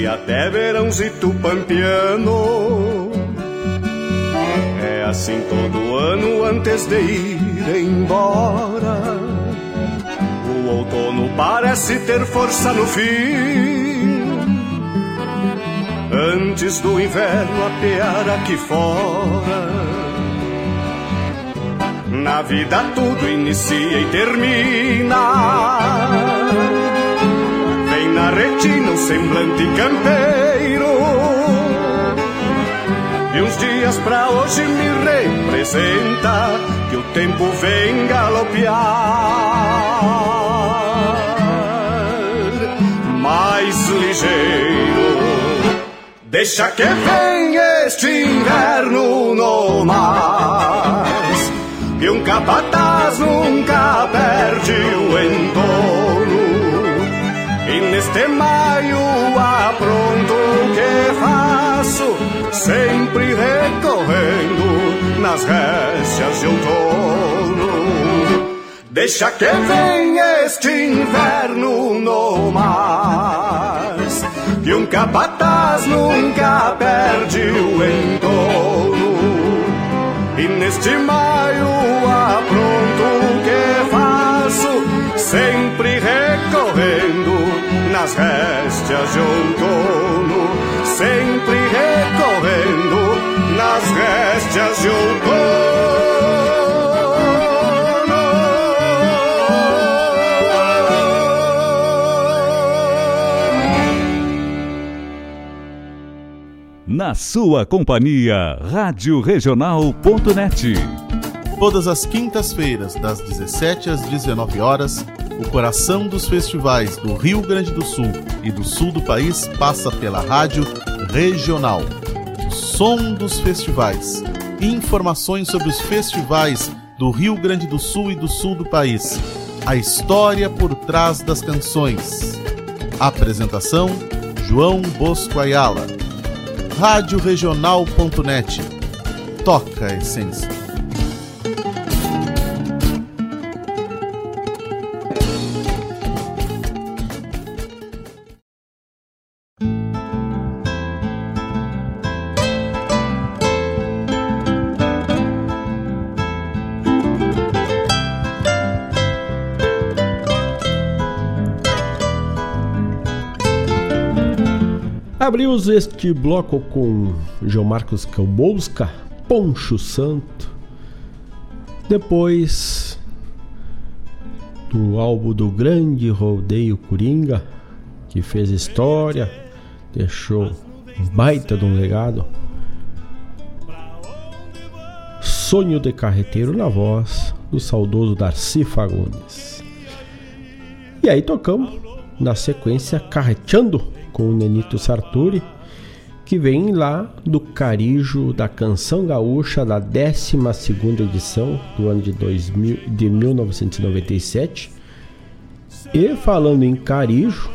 Parece até verãozito pampiano É assim todo ano antes de ir embora O outono parece ter força no fim. Antes do inverno apear aqui fora. Na vida tudo inicia e termina na retina o semblante campeiro. E uns dias pra hoje me representa que o tempo vem galopear. Mais ligeiro, deixa que venha este inverno no mar que um capataz nunca perde o entorno. E neste maio apronto o que faço, sempre recorrendo nas récias de outono. Deixa que venha este inverno no mar, que um capataz nunca perde o entorno. E neste maio apronto o que faço, sempre recorrendo nas réstias de outono, sempre recorrendo nas réstias de outono. Na sua companhia, Rádio Regional.net. Todas as quintas-feiras, das 17 às 19 horas, o coração dos festivais do Rio Grande do Sul e do sul do país passa pela Rádio Regional. O som dos festivais. Informações sobre os festivais do Rio Grande do Sul e do sul do país. A história por trás das canções. Apresentação: João Bosco Ayala radioregional.net. Toca a essência. Abrimos este bloco com João Marcos Kalbowska, Poncho Santo. Depois do álbum do grande rodeio Coringa, que fez história, deixou um baita de um legado. Sonho de Carreteiro na voz do saudoso Darcy Fagundes. E aí tocamos na sequência Carreteando com o Nenito Sarturi, que vem lá do Carijo da Canção Gaúcha da 12 edição do ano de, 2000, de 1997. E falando em Carijo,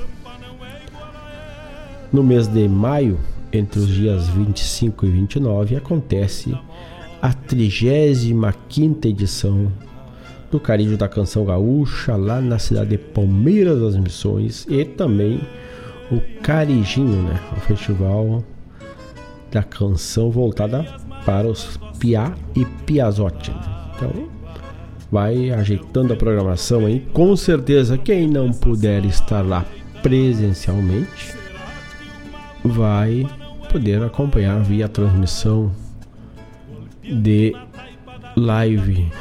no mês de maio, entre os dias 25 e 29, acontece a 35 edição do Carijo da Canção Gaúcha, lá na cidade de Palmeiras das Missões, e também o Carijinho, né? O festival da canção voltada para os Piá e Piazotti. Então, vai ajeitando a programação aí. Com certeza, quem não puder estar lá presencialmente vai poder acompanhar via transmissão de live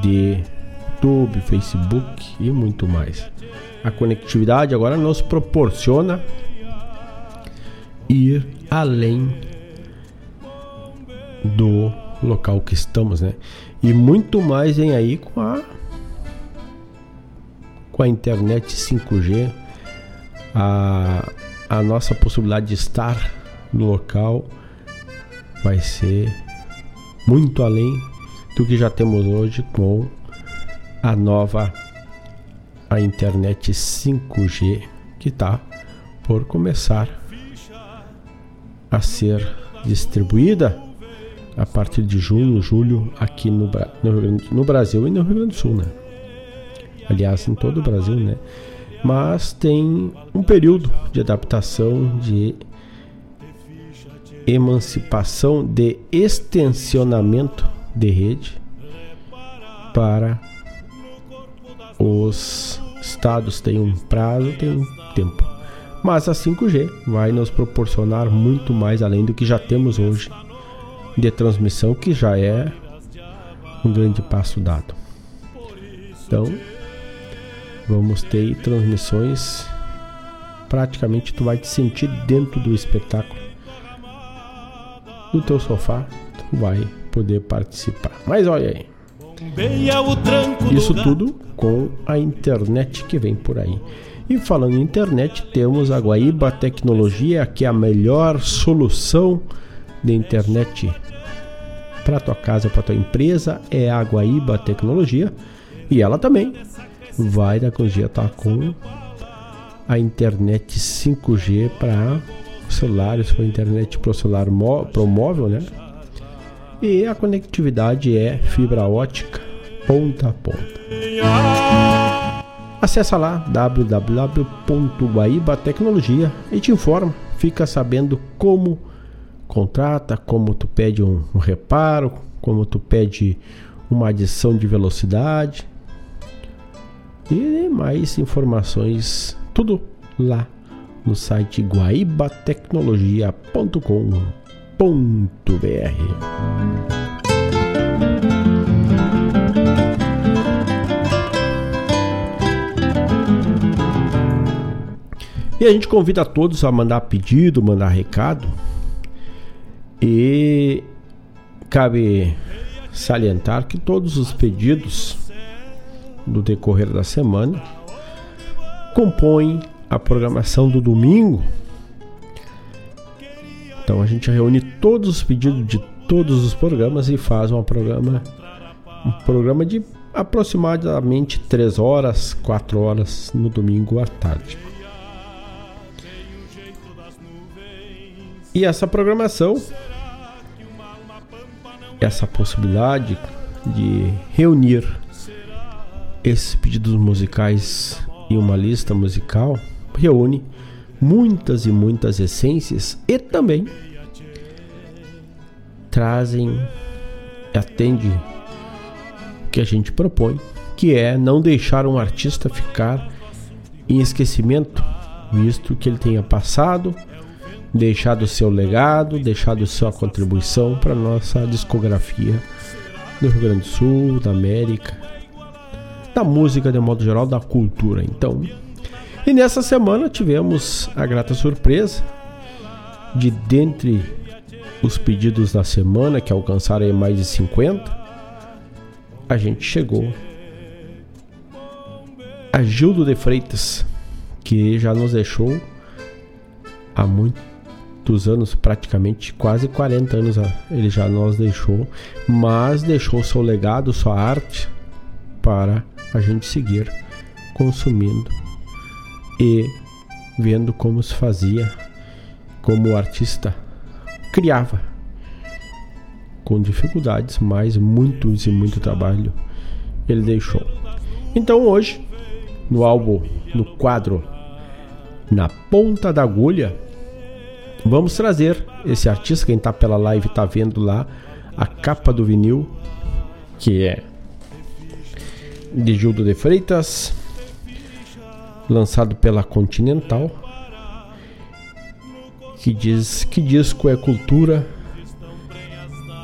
de YouTube, Facebook e muito mais. A conectividade agora nos proporciona ir além do local que estamos, né? E muito mais vem aí com a com a internet 5G, a, a nossa possibilidade de estar no local vai ser muito além do que já temos hoje com a nova a internet 5G que está por começar a ser distribuída a partir de junho, julho aqui no, no, no, Brasil e no Rio Grande do Sul, né? Aliás, em todo o Brasil, né? Mas tem um período de adaptação, de emancipação, de extensionamento de rede para os estados têm um prazo, tem um tempo. Mas a 5G vai nos proporcionar muito mais além do que já temos hoje de transmissão, que já é um grande passo dado. Então, vamos ter transmissões praticamente tu vai te sentir dentro do espetáculo. No teu sofá, tu vai poder participar. Mas olha aí. Isso tudo com a internet que vem por aí. E falando em internet, temos a Guaíba Tecnologia, que é a melhor solução de internet para tua casa, para tua empresa é a Guaíba Tecnologia e ela também vai uns dias estar tá com a internet 5G para celulares, para internet para o celular móvel, né? E a conectividade é fibra ótica ponta a ponta. Acesse lá www.guaibatecnologia e te informa, fica sabendo como contrata, como tu pede um, um reparo, como tu pede uma adição de velocidade e mais informações, tudo lá no site guaibatecnologia.com.br. E a gente convida a todos a mandar pedido, mandar recado. E cabe salientar que todos os pedidos do decorrer da semana compõem a programação do domingo. Então a gente reúne todos os pedidos de todos os programas e faz um programa um programa de aproximadamente 3 horas, 4 horas no domingo à tarde. E essa programação, essa possibilidade de reunir esses pedidos musicais em uma lista musical, reúne muitas e muitas essências e também trazem, atende o que a gente propõe, que é não deixar um artista ficar em esquecimento, visto que ele tenha passado deixado o seu legado, deixado sua contribuição para nossa discografia do Rio Grande do Sul, da América, da música de modo geral, da cultura. Então, e nessa semana tivemos a grata surpresa de dentre os pedidos da semana que alcançaram mais de 50, a gente chegou a Gildo de Freitas, que já nos deixou há muito dos anos, praticamente quase 40 anos ele já nos deixou, mas deixou seu legado, sua arte para a gente seguir consumindo e vendo como se fazia, como o artista criava com dificuldades, mas muitos e muito trabalho ele deixou. Então hoje, no álbum, no quadro Na Ponta da Agulha, Vamos trazer esse artista, quem está pela live está vendo lá a capa do vinil, que é de Gildo de Freitas, lançado pela Continental, que diz que disco é cultura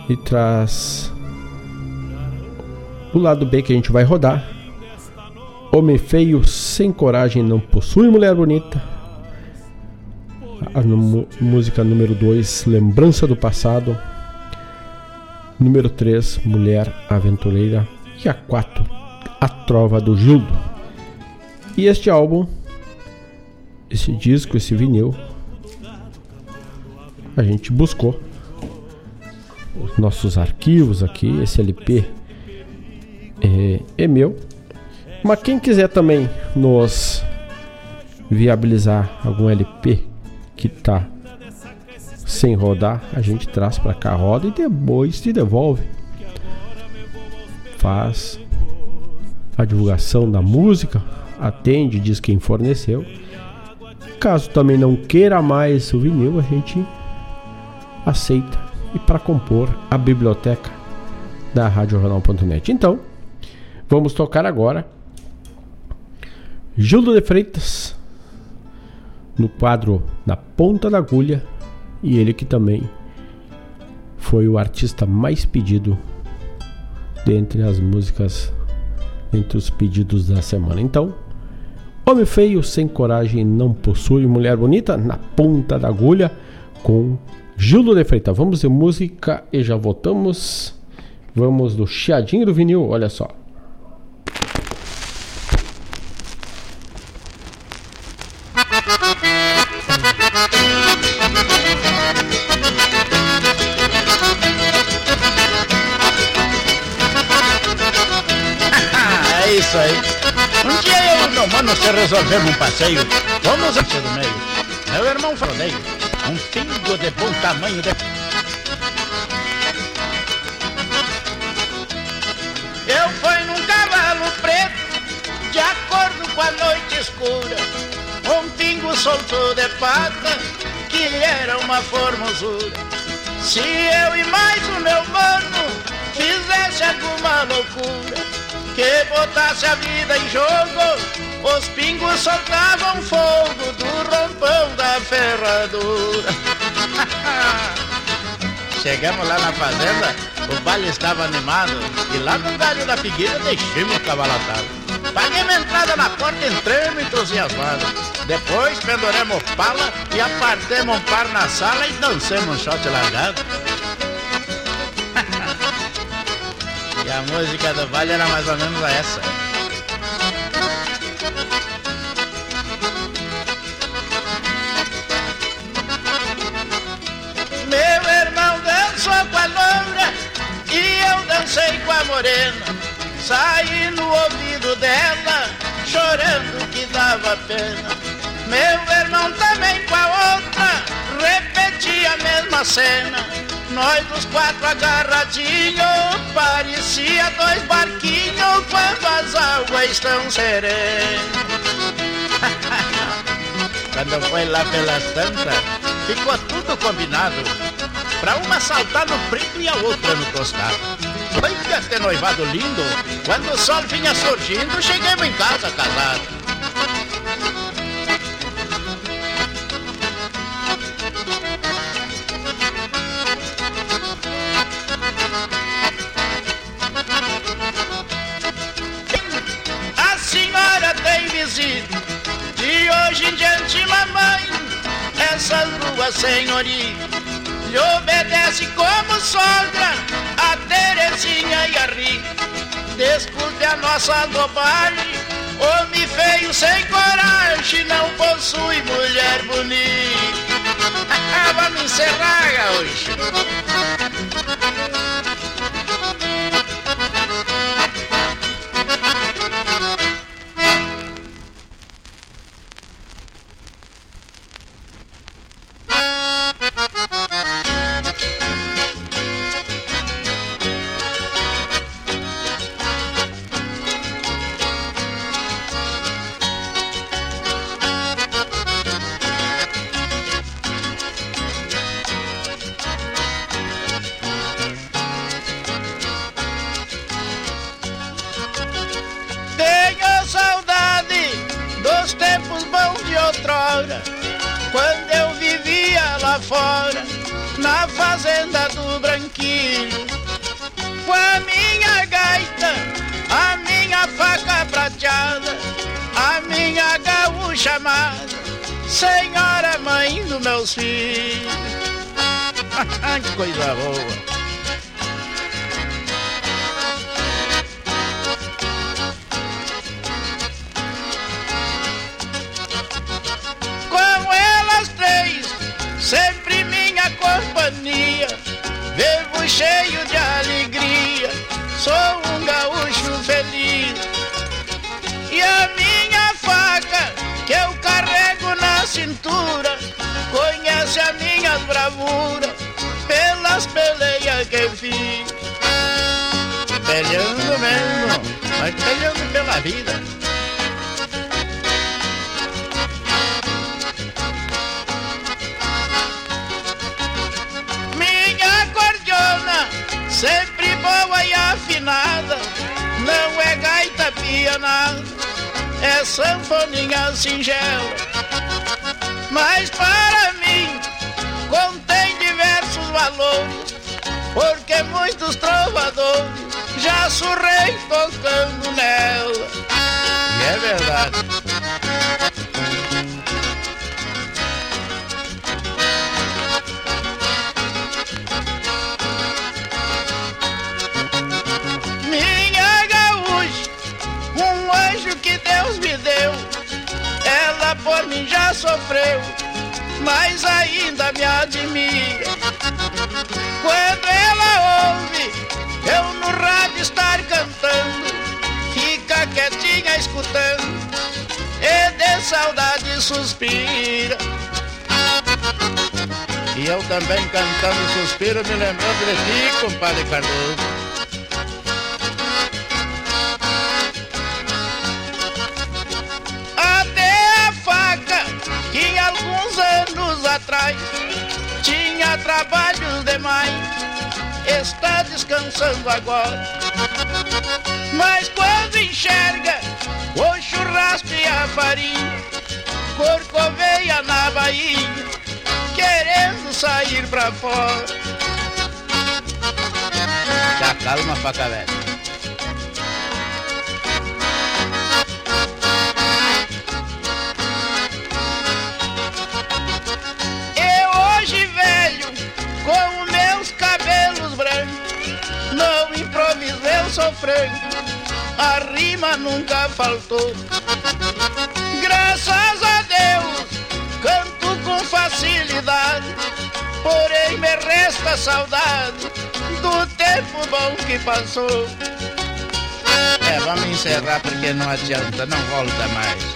e traz o lado B que a gente vai rodar. Homem feio sem coragem não possui mulher bonita a música número 2, Lembrança do Passado. Número 3, Mulher Aventureira. E a 4, A Trova do Gildo. E este álbum, esse disco, esse vinil, a gente buscou os nossos arquivos aqui. Esse LP é, é meu. Mas quem quiser também nos viabilizar algum LP que tá sem rodar, a gente traz para cá, roda e depois te devolve. Faz a divulgação da música, atende, diz quem forneceu. Caso também não queira mais o vinil, a gente aceita e para compor a biblioteca da RadioJornal.net. Então, vamos tocar agora Gildo de Freitas no quadro Na Ponta da Agulha e ele que também foi o artista mais pedido dentre as músicas, entre os pedidos da semana. Então, Homem Feio Sem Coragem Não Possui Mulher Bonita na Ponta da Agulha com Gildo de Freitas. Vamos de música e já voltamos. Vamos do chiadinho do vinil, olha só. Resolvemos um passeio, fomos a do meio. Meu irmão Frodeio, um pingo de bom tamanho de... Eu fui num cavalo preto, de acordo com a noite escura. Um pingo soltou de pata, que era uma formosura. Se eu e mais o meu mano fizesse alguma loucura, que botasse a vida em jogo, os pingos soltavam fogo do rompão da ferradura. Chegamos lá na fazenda, o baile estava animado e lá no galho da figueira deixamos o cavalo atado. Paguei minha entrada na porta, entramos entusiasmados. Depois penduramos pala e apartemos um par na sala e dançamos um shot largado. e a música do baile era mais ou menos essa. Morena. Saí no ouvido dela, chorando que dava pena. Meu irmão também com a outra, repetia a mesma cena. Nós os quatro agarradinhos, parecia dois barquinhos quando as águas estão serenas. Quando foi lá pelas tantas, ficou tudo combinado. Pra uma saltar no preto e a outra no tostado. Foi que este noivado lindo, quando o sol vinha surgindo, chegamos em casa visita de hoje em diante, mamãe. Essas ruas, senhoria, lhe obedece como sogra e a. Desculpe a nossa bobagem, homem feio sem coragem não possui mulher bonita. Vamos encerrar, gaúcho. Sair pra fora. Já calma, faca velha. Eu hoje velho, com meus cabelos brancos, não improvisei sofrendo, a rima nunca faltou. Graças a Deus, canto com facilidade, porém me resta saudade do tempo bom que passou. É, vamos encerrar porque não adianta, não volta mais.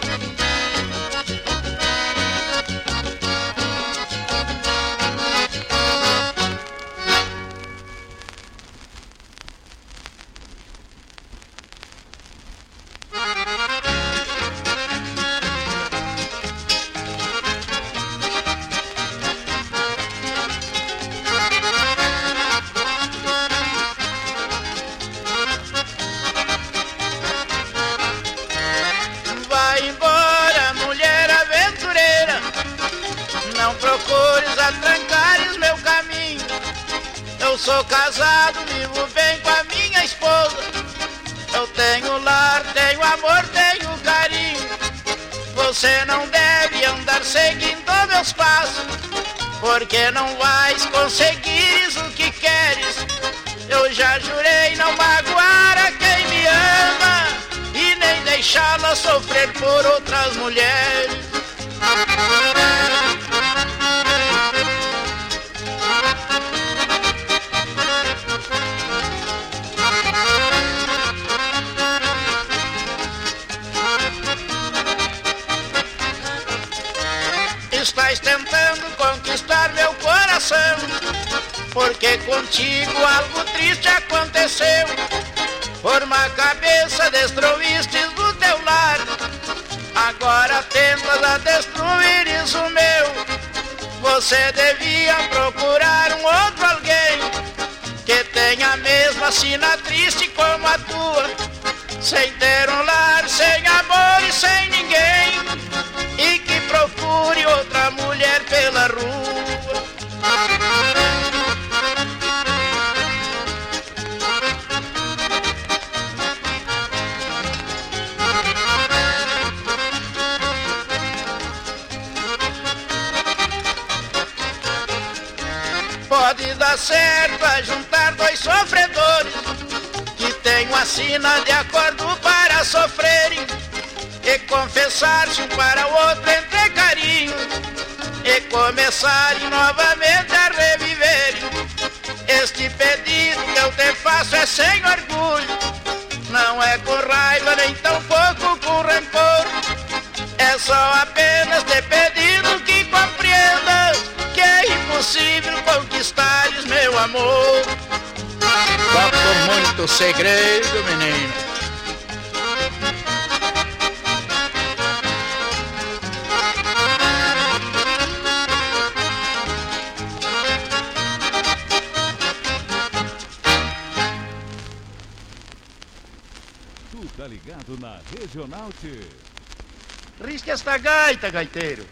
Gaita, gaiteiro.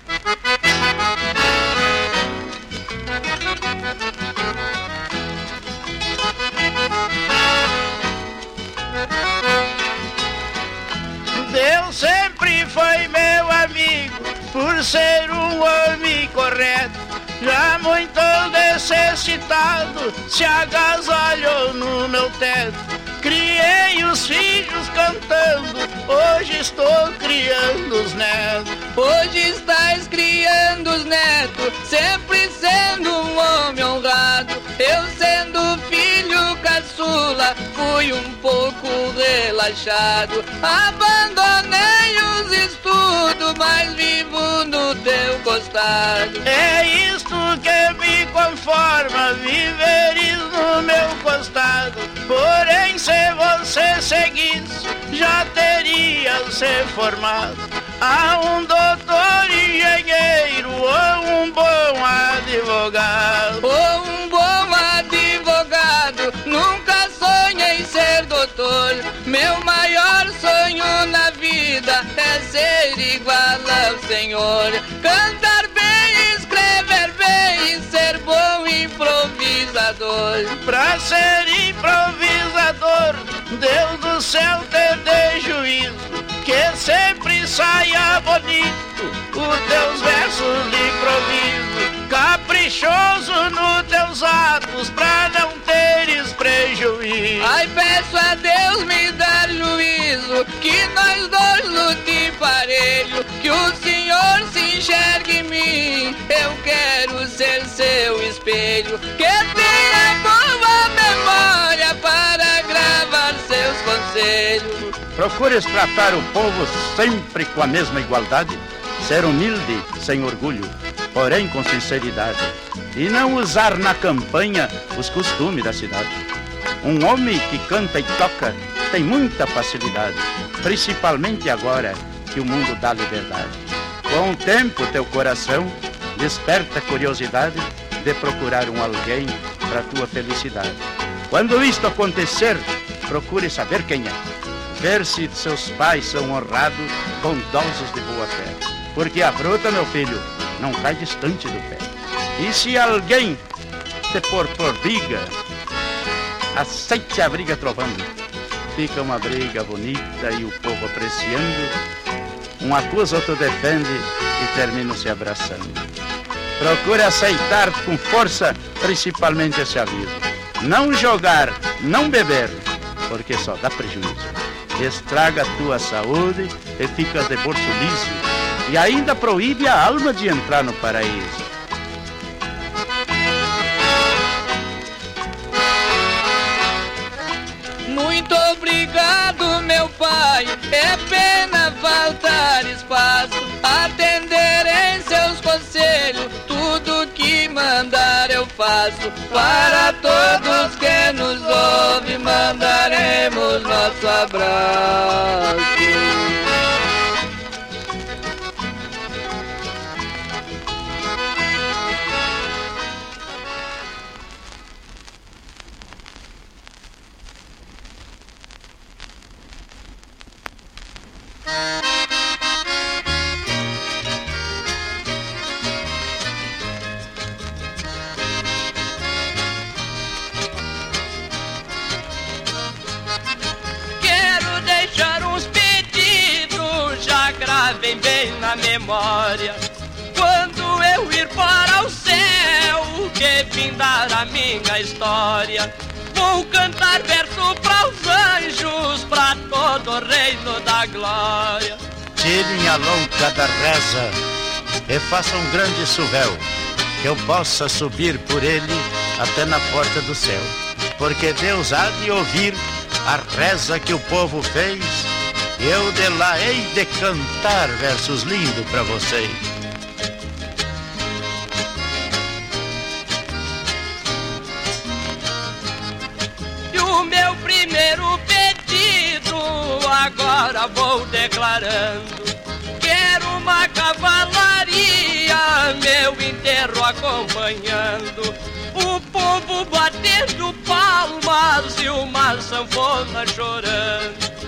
Deus sempre foi meu amigo, por ser um homem correto. Já muito necessitado, se agasalhou no meu teto. Criei os filhos cantando, hoje estou criando os netos. Hoje estás criando os netos, sempre sendo um homem honrado. Eu sendo filho caçula, fui um pouco relaxado. Abandonei os estudos mais vivo no teu costado. É isto que me conforma, viveres no meu costado. Porém, se você seguisse, já teria se formado a um doutor engenheiro ou um bom advogado. Ou um bom advogado, nunca sonhei ser doutor. Meu maior sonho na vida é ser igual ao Senhor. Cantar bem, improvisador. Pra ser improvisador, Deus do céu te dê juízo. Que sempre saia bonito os teus versos de improviso. Caprichoso nos teus atos, pra não teres prejuízo. Ai, peço a Deus me dar juízo, que nós dois lute parelho, que o Senhor se enxergue em mim. Eu quero ser seu espelho, que seus conselhos. Procures tratar o povo sempre com a mesma igualdade, ser humilde, sem orgulho, porém com sinceridade, e não usar na campanha os costumes da cidade. Um homem que canta e toca tem muita facilidade, principalmente agora que o mundo dá liberdade. Com o tempo, teu coração desperta curiosidade de procurar um alguém para tua felicidade. Quando isto acontecer, procure saber quem é. Ver se seus pais são honrados, bondosos de boa fé. Porque a fruta, meu filho, não cai distante do pé. E se alguém te pôr por briga, aceite a briga trovando. Fica uma briga bonita e o povo apreciando. Um acusa, outro defende e terminam se abraçando. Procure aceitar com força, principalmente esse aviso. Não jogar, não beber, porque só dá prejuízo. Estraga a tua saúde e ficas de bolso liso. E ainda proíbe a alma de entrar no paraíso. Muito obrigado, meu pai. É pena faltar espaço. Faço. Para todos que nos ouvem, mandaremos nosso abraço. Memória. Quando eu ir para o céu, que findar a minha história. Vou cantar verso para os anjos, para todo o reino da glória. Tirem a louca da reza e façam um grande suvel, que eu possa subir por ele até na porta do céu. Porque Deus há de ouvir a reza que o povo fez, eu de lá hei de cantar versos lindos para vocês. E o meu primeiro pedido agora vou declarando. Quero uma cavalaria, meu enterro acompanhando. O povo batendo palmas e uma sanfona chorando.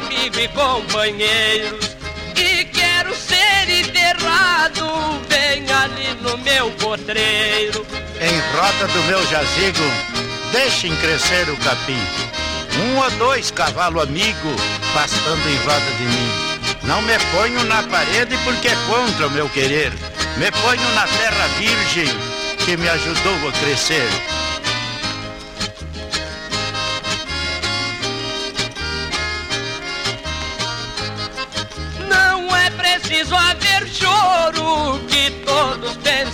Meus amigos e companheiros. E quero ser enterrado bem ali no meu potreiro. Em rota do meu jazigo, deixem crescer o capim. Um ou dois cavalo amigo pastando em roda de mim. Não me ponho na parede porque é contra o meu querer. Me ponho na terra virgem que me ajudou a crescer.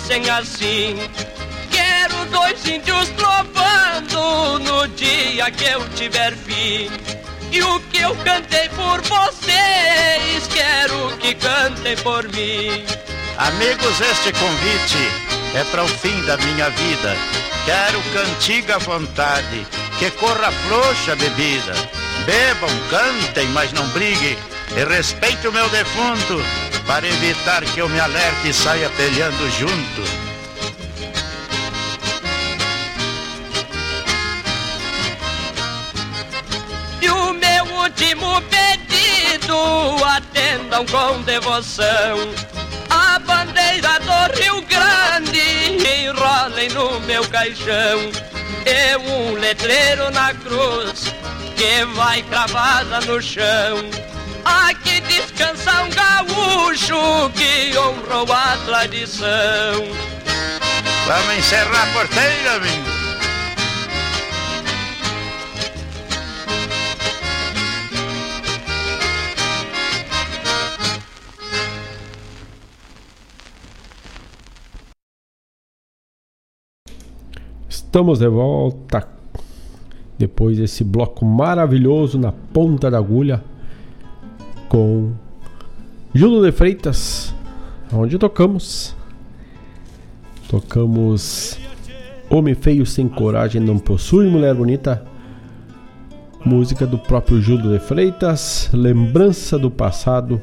Fossem assim. Quero dois índios trovando no dia que eu tiver fim. E o que eu cantei por vocês, quero que cantem por mim. Amigos, este convite é para o fim da minha vida. Quero cantiga à vontade, que corra frouxa a bebida. Bebam, cantem, mas não briguem. E respeite o meu defunto, para evitar que eu me alerte e saia peleando junto. E o meu último pedido, atendam com devoção. A bandeira do Rio Grande enrolem no meu caixão. E um letreiro na cruz que vai cravada no chão. Aqui descansa um gaúcho que honrou a tradição. Vamos encerrar a porteira, amigo. Estamos de volta depois desse bloco maravilhoso na ponta da agulha com Júlio de Freitas, onde tocamos. Tocamos Homem Feio Sem Coragem Não Possui Mulher Bonita, música do próprio Júlio de Freitas, Lembrança do Passado,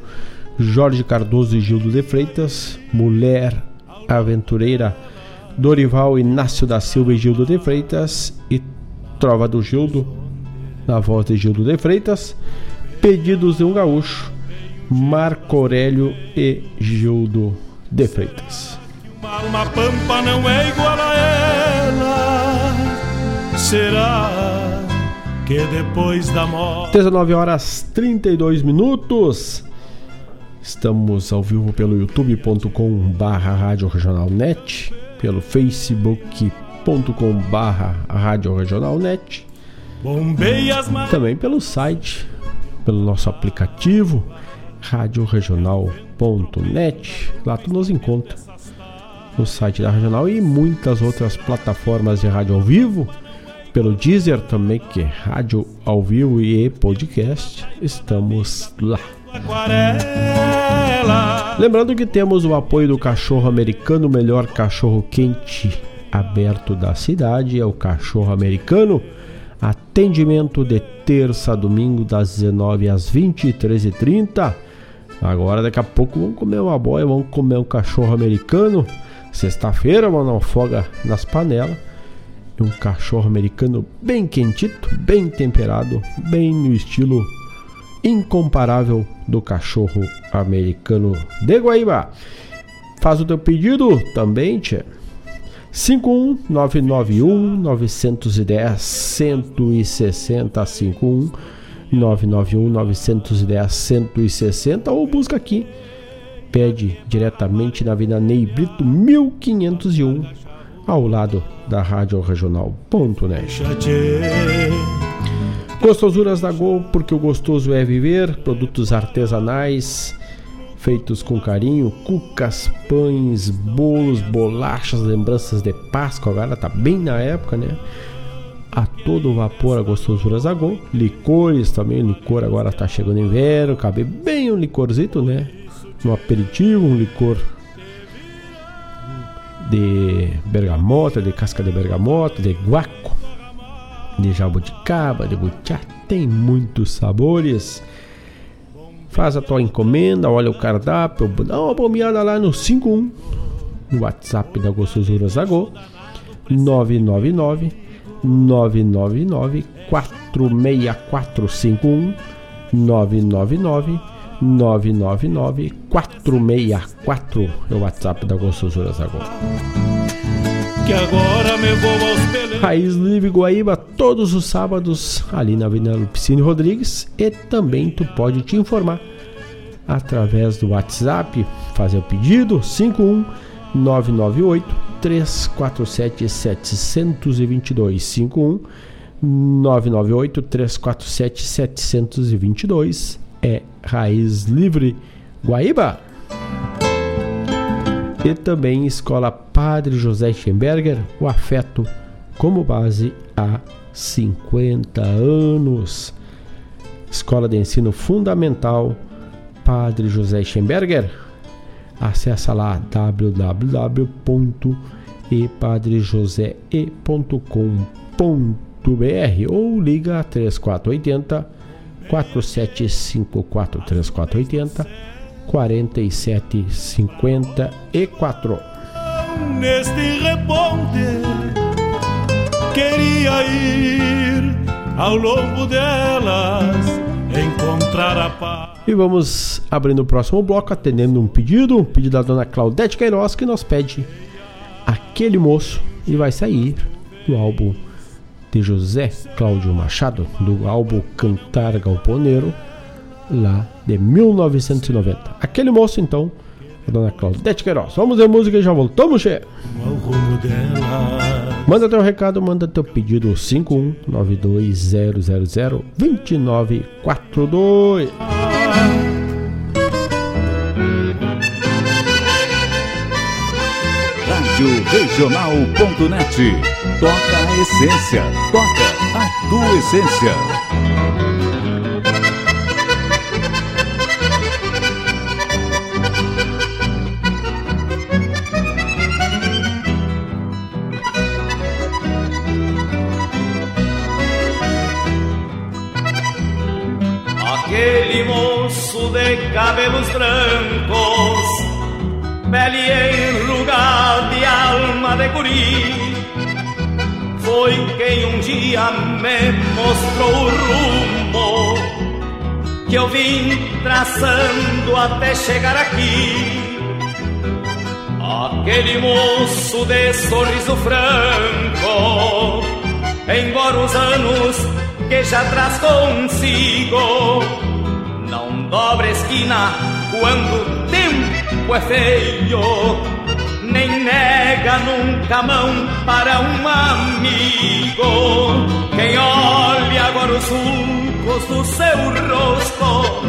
Jorge Cardoso e Gildo de Freitas, Mulher Aventureira, Dorival Inácio da Silva e Gildo de Freitas e Trova do Gildo, na voz de Gildo de Freitas, Pedidos de um Gaúcho, Marco Aurélio e Gildo de Freitas. Uma alma pampa não é igual a ela. Será que depois da morte. 19 horas 32 minutos. Estamos ao vivo pelo youtube.com barra Rádio Regional Net, pelo facebook.com barra Rádio Regional Net, também pelo site, pelo nosso aplicativo radioregional.net. Lá tu nos encontra no site da Regional e muitas outras plataformas de rádio ao vivo, pelo Deezer também, que é rádio ao vivo e podcast. Estamos lá. Lembrando que temos o apoio do cachorro americano, o melhor cachorro quente aberto da cidade, é o cachorro americano. Atendimento de terça a domingo das 19 às 23h30. Agora daqui a pouco vamos comer uma boia, vamos comer um cachorro americano. Sexta-feira, vamos dar uma folga nas panelas. Um cachorro americano bem quentito, bem temperado, bem no estilo incomparável do cachorro americano de Guaíba. Faz o teu pedido também, tchê. 51991 910 160 51 991 910 160 ou busca aqui. Pede diretamente na Avenida Ney Brito 1501 ao lado da Rádio Regional.net. Gostosuras da Gol, porque o gostoso é viver, produtos artesanais feitos com carinho, cucas, pães, bolos, bolachas, lembranças de Páscoa, agora tá bem na época, né? A todo vapor a gostosuras da Gol, licores também, licor agora tá chegando inverno, cabe bem um licorzito, né? Um aperitivo, um licor de bergamota, de casca de bergamota, de guaco, de jabuticaba, de butiá, tem muitos sabores. Faz a tua encomenda, olha o cardápio, dá uma bombeada lá no 51, no WhatsApp da Gostosuras Agô, 999 999 46451 999 999 464 é o WhatsApp da Gostosuras Agô. Que agora me vou aos. Raiz Livre Guaíba todos os sábados ali na Avenida Lupicine Rodrigues e também tu pode te informar através do WhatsApp, fazer o pedido 51 998 347 722 51 998 347 722 é Raiz Livre Guaíba. E também Escola Padre José Schemberger, o afeto como base há 50 anos. Escola de Ensino Fundamental Padre José Schemberger. Acesse lá www.epadrejosee.com.br ou liga 3480 4754 3480 4754. Neste reponte queria ir ao longo delas encontrar a paz. E vamos abrindo o próximo bloco, atendendo um pedido, um pedido da dona Claudete Queiroz, que nos pede aquele moço e vai sair do álbum de José Cláudio Machado, do álbum Cantar Galponeiro, lá de 1990. Aquele moço, então, a dona Claudete Queiroz. Vamos ver música e já voltamos, che. Manda teu recado, manda teu pedido 51920002942. Rádio Regional.net. Toca a essência. Toca a tua essência. Cabelos brancos, pele enrugada e alma de guri, foi quem um dia me mostrou o rumo que eu vim traçando até chegar aqui. Aquele moço de sorriso franco, embora os anos que já traz consigo, dobra esquina quando o tempo é feio, nem nega nunca mão para um amigo. Quem olha agora os sulcos do seu rosto,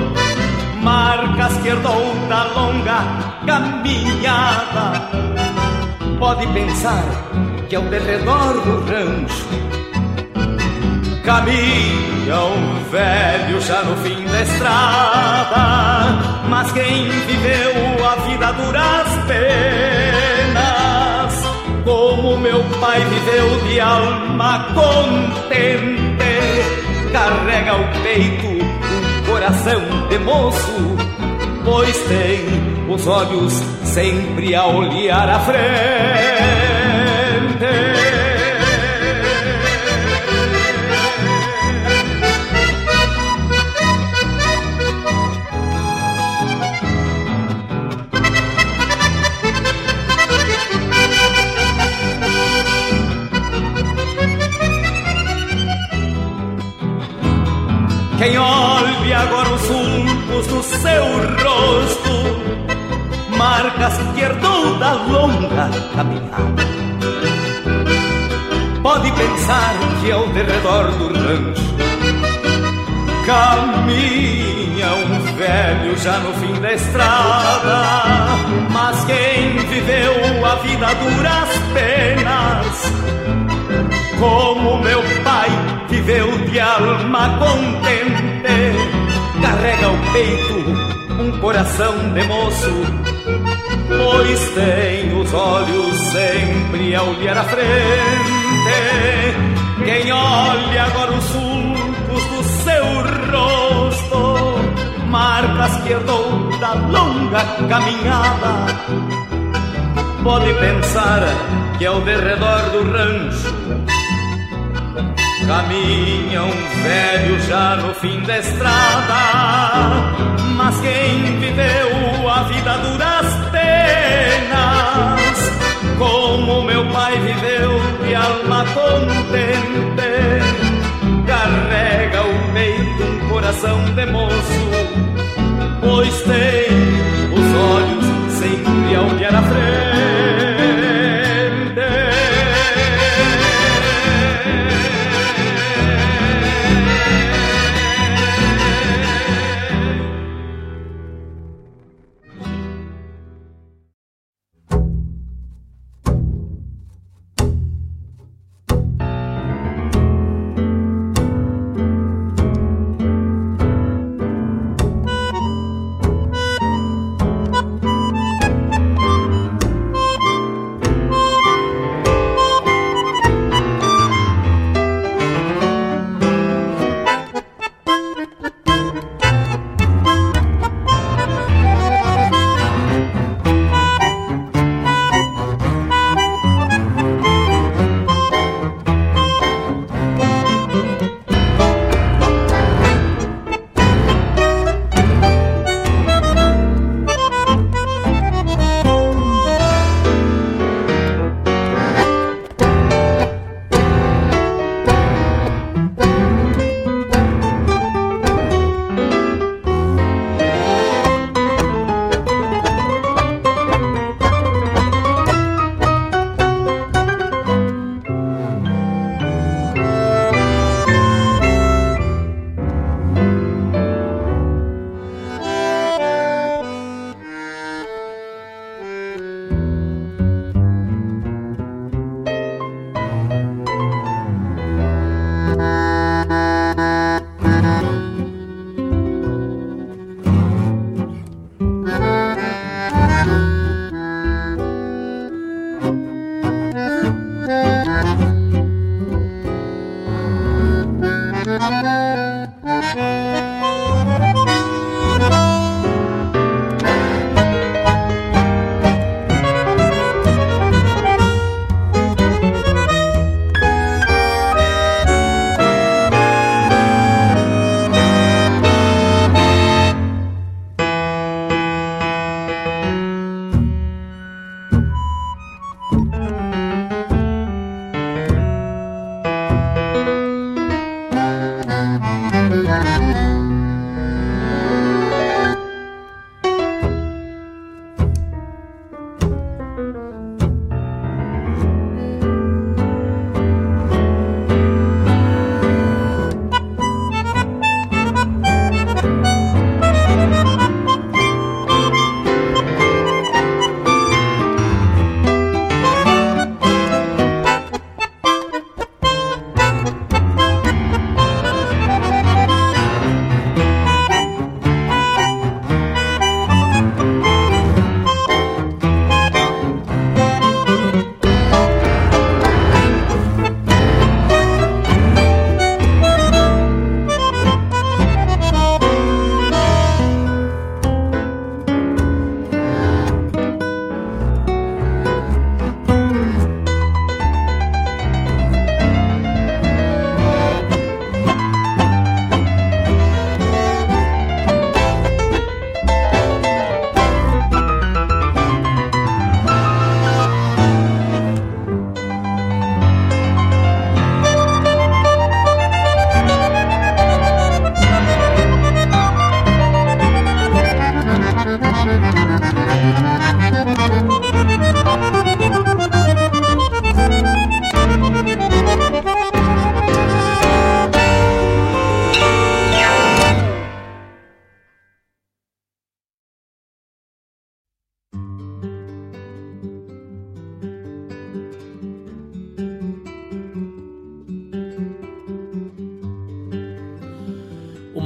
marcas que herdou da longa caminhada, pode pensar que ao derredor do rancho Caminha um velho já no fim da estrada, mas quem viveu a vida duras penas, como meu pai viveu de alma contente, carrega o peito um coração de moço, pois tem os olhos sempre a olhar à frente. Quem olhe agora os sulcos do seu rosto, marcas que herdou da longa caminhada. Pode pensar que ao derredor do rancho caminha um velho já no fim da estrada. Mas quem viveu a vida duras penas, como meu pai viveu de alma contente, carrega o peito um coração de moço, pois tem os olhos sempre a olhar à frente. Quem olha agora os sulcos do seu rosto, marcas que herdou da longa caminhada, pode pensar que ao derredor do rancho Caminha um velho já no fim da estrada, mas quem viveu a vida duras penas, como meu pai viveu de alma contente, carrega o peito um coração de moço, pois tem os olhos sempre a olhar à frente.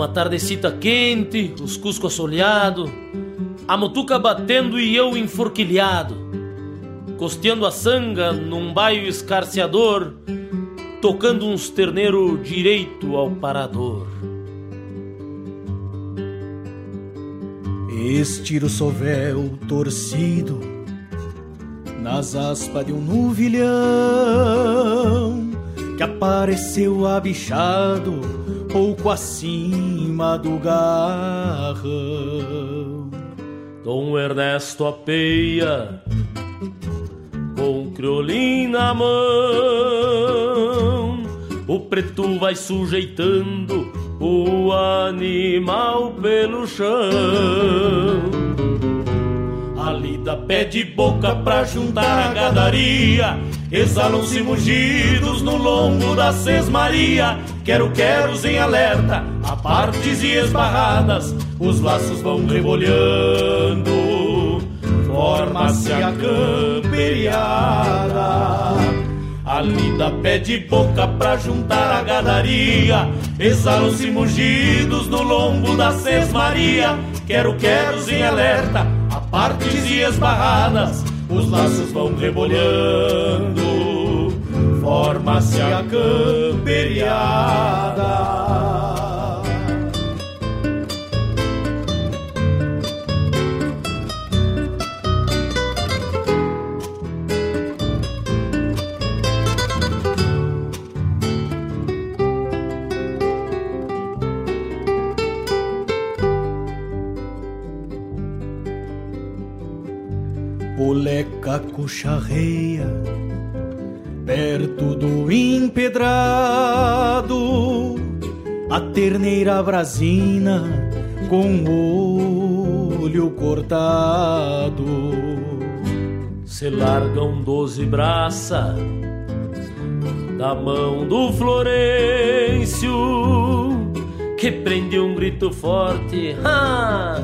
Tardecita quente, os cuscos assoleado, a mutuca batendo e eu enforquilhado, costeando a sanga num baio escarceador, tocando uns terneiro direito ao parador. Estiro o sovel torcido nas aspas de um nuvilhão que apareceu abichado pouco acima do garrão. Dom Ernesto apeia com criolim na mão, o preto vai sujeitando o animal pelo chão. A lida pede boca pra juntar a gadaria Exalam-se mugidos no lombo da sesmaria Quero-queros em alerta, a partes e esbarradas Os laços vão rebolhando. Forma-se a camperiada. A lida pede boca pra juntar a gadaria. Exalam-se mugidos no lombo da sesmaria. Quero-queros em alerta, a partes e esbarradas os laços vão rebolhando, forma-se a camperiada. Boleca cocharreia perto do empedrado, a terneira brasina com o olho cortado. Se largam doze braça da mão do Florencio, que prende um grito forte. Ah!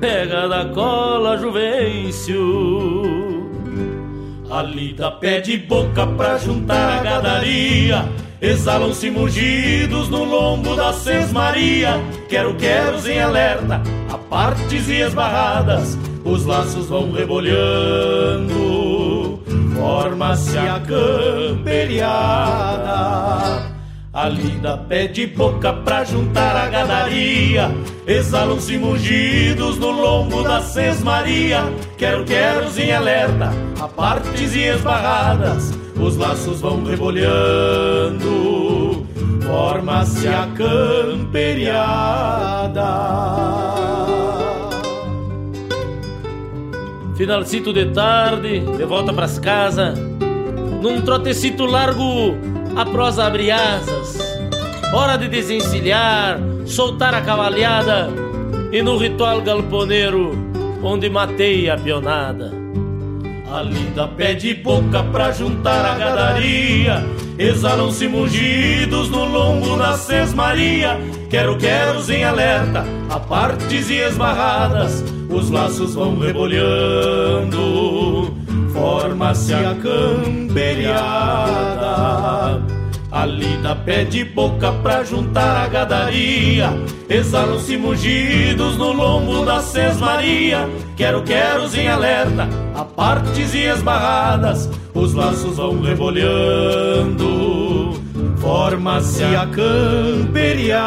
pega da cola Juvencio. Ali dá pé de boca pra juntar a gadaria. Exalam-se mugidos no lombo da sesmaria. Quero-queros em alerta, a partes e esbarradas. Os laços vão rebolhando, forma-se a camperiada. A lida pede boca pra juntar a gadaria. Exalam-se mugidos no lombo da sesmaria. Quero, quero em alerta, a partes e esbarradas. Os laços vão rebolhando Forma-se a camperiada. Finalcito de tarde, de volta pras casas. Num trotecito largo a prosa abre asas. Hora de desencilhar, soltar a cavalhada e no ritual galponeiro onde matei a pionada. A linda pede boca pra juntar a gadaria. Exalam-se mugidos no lombo na sesmaria. Quero, quero em alerta, a partes e esbarradas. Os laços vão rebolhando forma-se a camperiada. Lida pede boca pra juntar a gadaria. Exalam-se mugidos no lombo da sesmaria. Quero, quero em alerta, a partes e esbarradas. Os laços vão rebolhando. Forma-se a camperiada.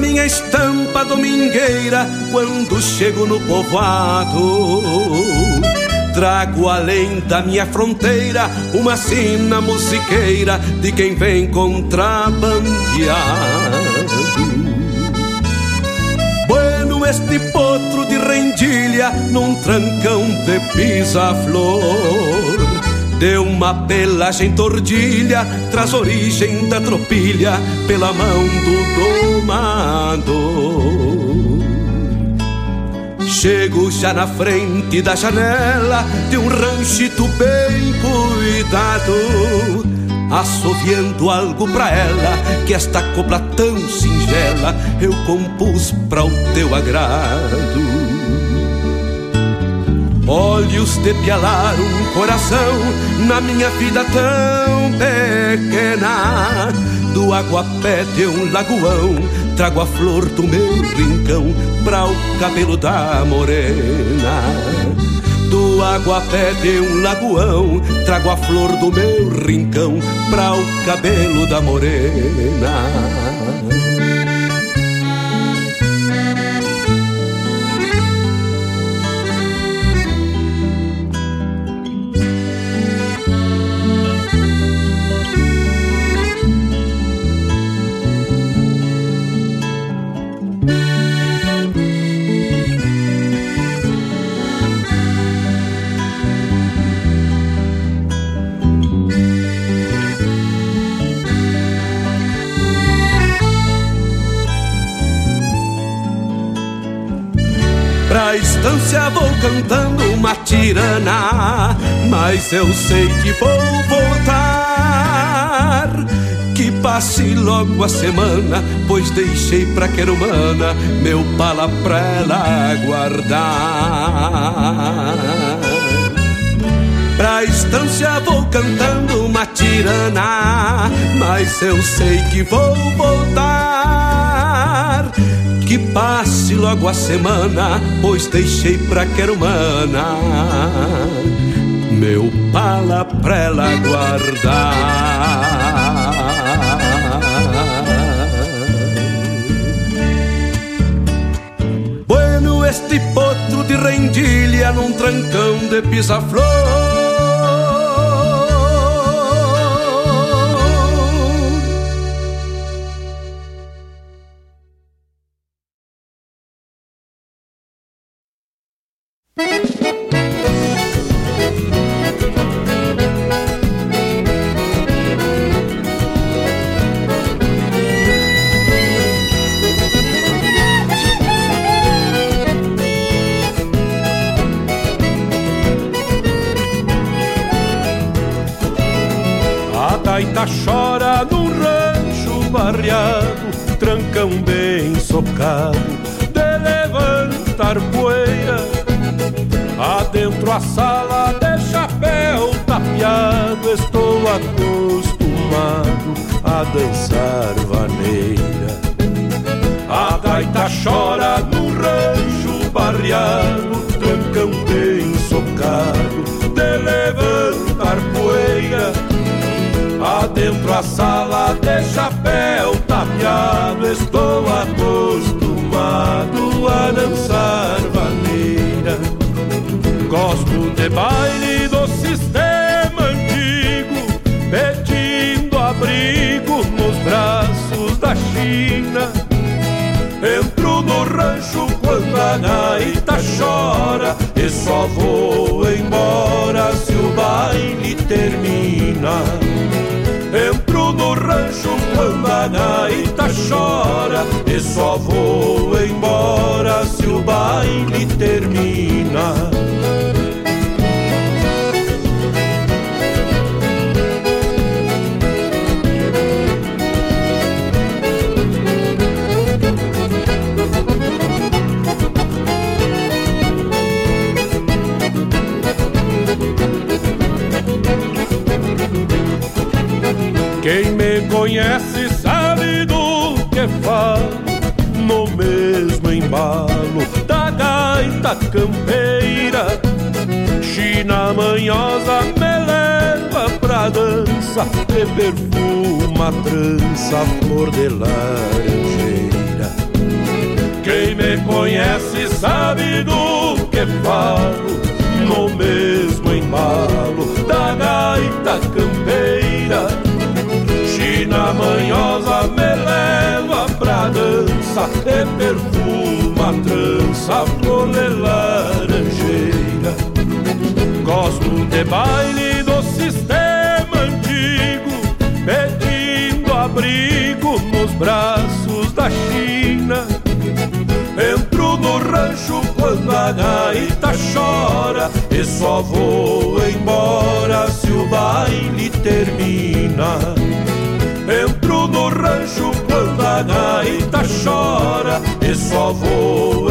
Minha estampa domingueira quando chego no povoado. Trago além da minha fronteira uma sina musiqueira de quem vem contrabandeado. Bueno, este potro de rendilha num trancão de pisa-flor Deu uma pelagem tordilha, traz origem da tropilha pela mão do domador. Chego já na frente da janela de um ranchito bem cuidado, assoviando algo pra ela, que esta copla tão singela eu compus pra o teu agrado. Olhos de pialar um coração na minha vida tão pequena. Do aguapé de um lagoão, trago a flor do meu rincão pra o cabelo da morena. Do aguapé de um lagoão, trago a flor do meu rincão pra o cabelo da morena. Distância vou cantando uma tirana, mas eu sei que vou voltar. Que passe logo a semana, pois deixei pra humana meu pala pra ela guardar. Pra estância vou cantando uma tirana, mas eu sei que vou voltar. Que passe logo a semana, pois deixei pra querumana meu pala pra ela guardar. Bueno, este potro de rendilha num trancão de pisa-flor.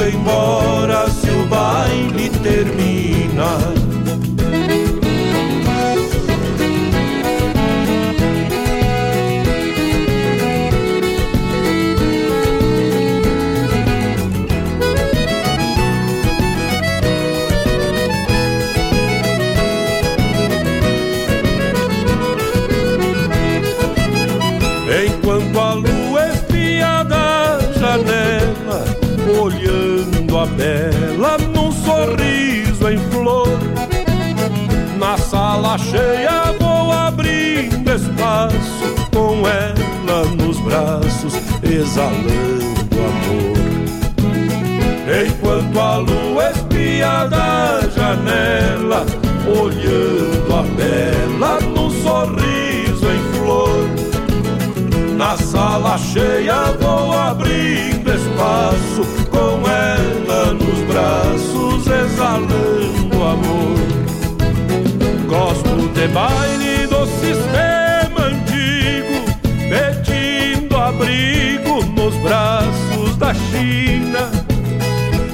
embora. Mala cheia, vou abrindo espaço com ela nos braços, exalando amor. Enquanto a lua espia da janela, olhando a bela num sorriso em flor. Na sala cheia vou abrindo espaço, com ela nos braços exalando de baile do sistema antigo, pedindo abrigo nos braços da China.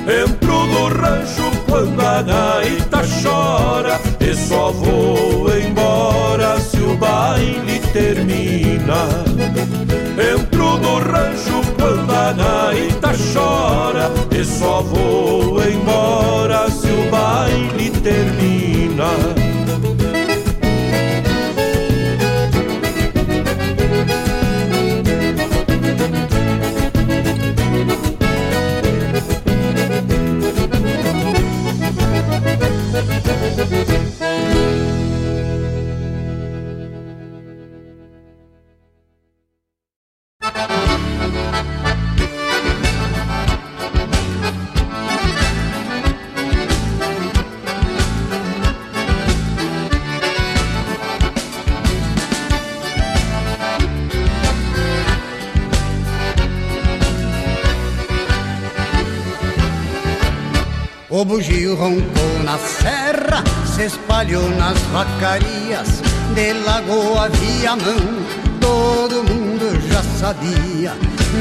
Entro no rancho quando a gaita chora e só vou embora se o baile termina. Entro no rancho quando a gaita chora e só vou embora se o baile termina. O bugio roncou na serra, se espalhou nas vacarias, de Lagoa Viamão, todo mundo já sabia.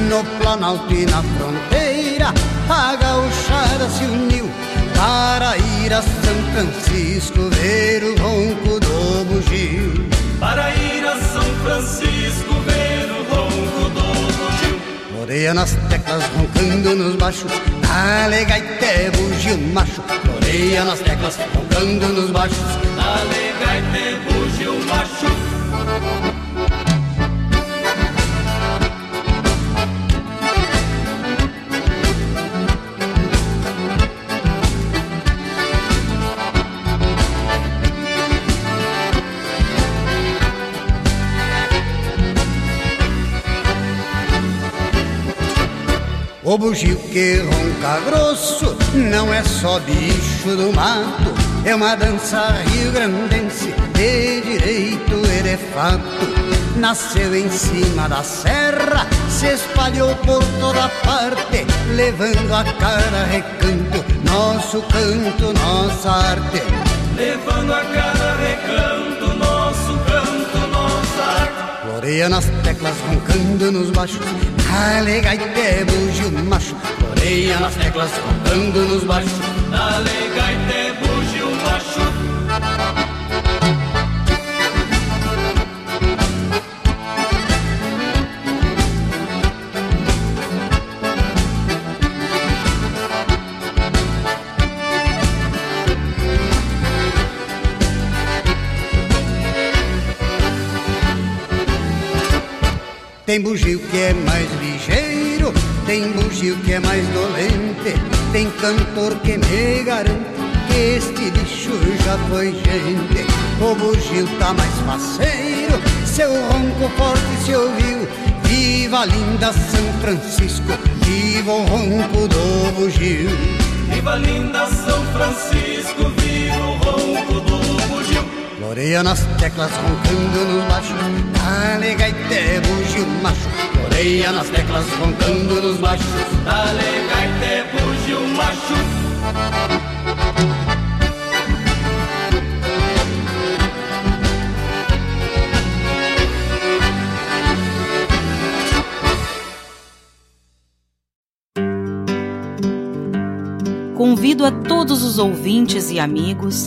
No Planalto e na fronteira, a gauchada se uniu para ir a São Francisco ver o ronco do bugio. Para ir a São Francisco ver Floreia nas teclas roncando nos baixos, dale gaité bugio macho. Floreia nas teclas roncando nos baixos, dale gaité bugio macho. O bugio que ronca grosso não é só bicho do mato, é uma dança rio-grandense de direito e de fato. Nasceu em cima da serra, se espalhou por toda parte, levando a cada recanto nosso canto, nossa arte. Levando a cada recanto Floreia nas teclas, roncando nos baixos, Dale gaité bugio macho, floreia nas teclas, roncando nos baixos. Dale gaité Tem bugio que é mais ligeiro, tem bugio que é mais dolente, tem cantor que me garante que este bicho já foi gente. O bugio tá mais faceiro, seu ronco forte se ouviu. Viva linda São Francisco, viva o ronco do bugio. Viva linda São Francisco, Floreia nas teclas, roncando nos baixos, dale gaité bugio macho. Floreia nas teclas, roncando nos baixos, dale gaité bugio macho. Convido a todos os ouvintes e amigos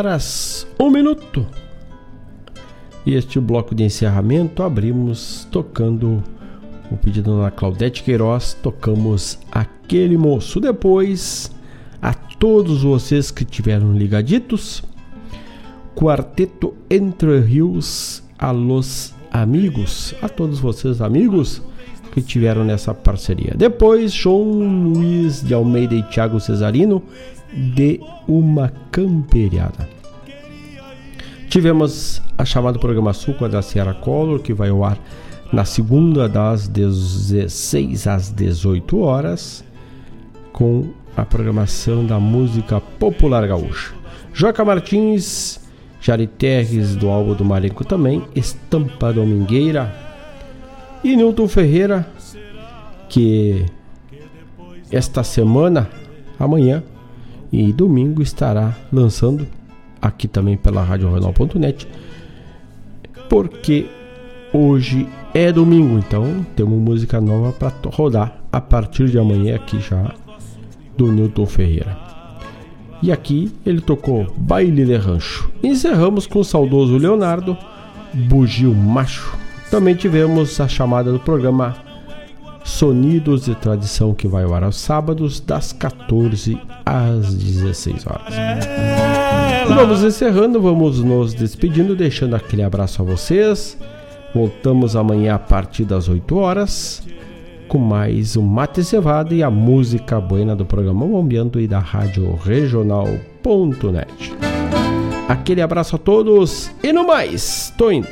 Horas, um minuto. E este bloco de encerramento abrimos tocando o pedido da Claudete Queiroz, tocamos aquele moço. Depois, a todos vocês que tiveram ligaditos, Quarteto Entre Rios, alôs amigos, a todos vocês amigos que tiveram nessa parceria. Depois, João Luiz de Almeida e Thiago Cesarino de uma camperiada. Tivemos a chamada Programa a da Sierra Color, que vai ao ar na segunda das 16 às 18 horas com a programação da música popular gaúcha. Joca Martins, Jari Terres do álbum do Marenco também, Estampa Domingueira e Newton Ferreira, que esta semana, amanhã e domingo estará lançando aqui também pela RadioRenal.net, porque hoje é domingo, então temos música nova para rodar a partir de amanhã aqui já do Newton Ferreira. E aqui ele tocou Baile de Rancho. Encerramos com o saudoso Leonardo, Bugio Macho. Também tivemos a chamada do programa Sonidos de Tradição que vai ao ar aos sábados, das 14 às 16 horas. Vamos encerrando, vamos nos despedindo, deixando aquele abraço a vocês. Voltamos amanhã a partir das 8 horas com mais um Mate Cevado e a música buena do programa Bombeando e da Rádio Regional.net. Aquele abraço a todos e no mais, tô indo.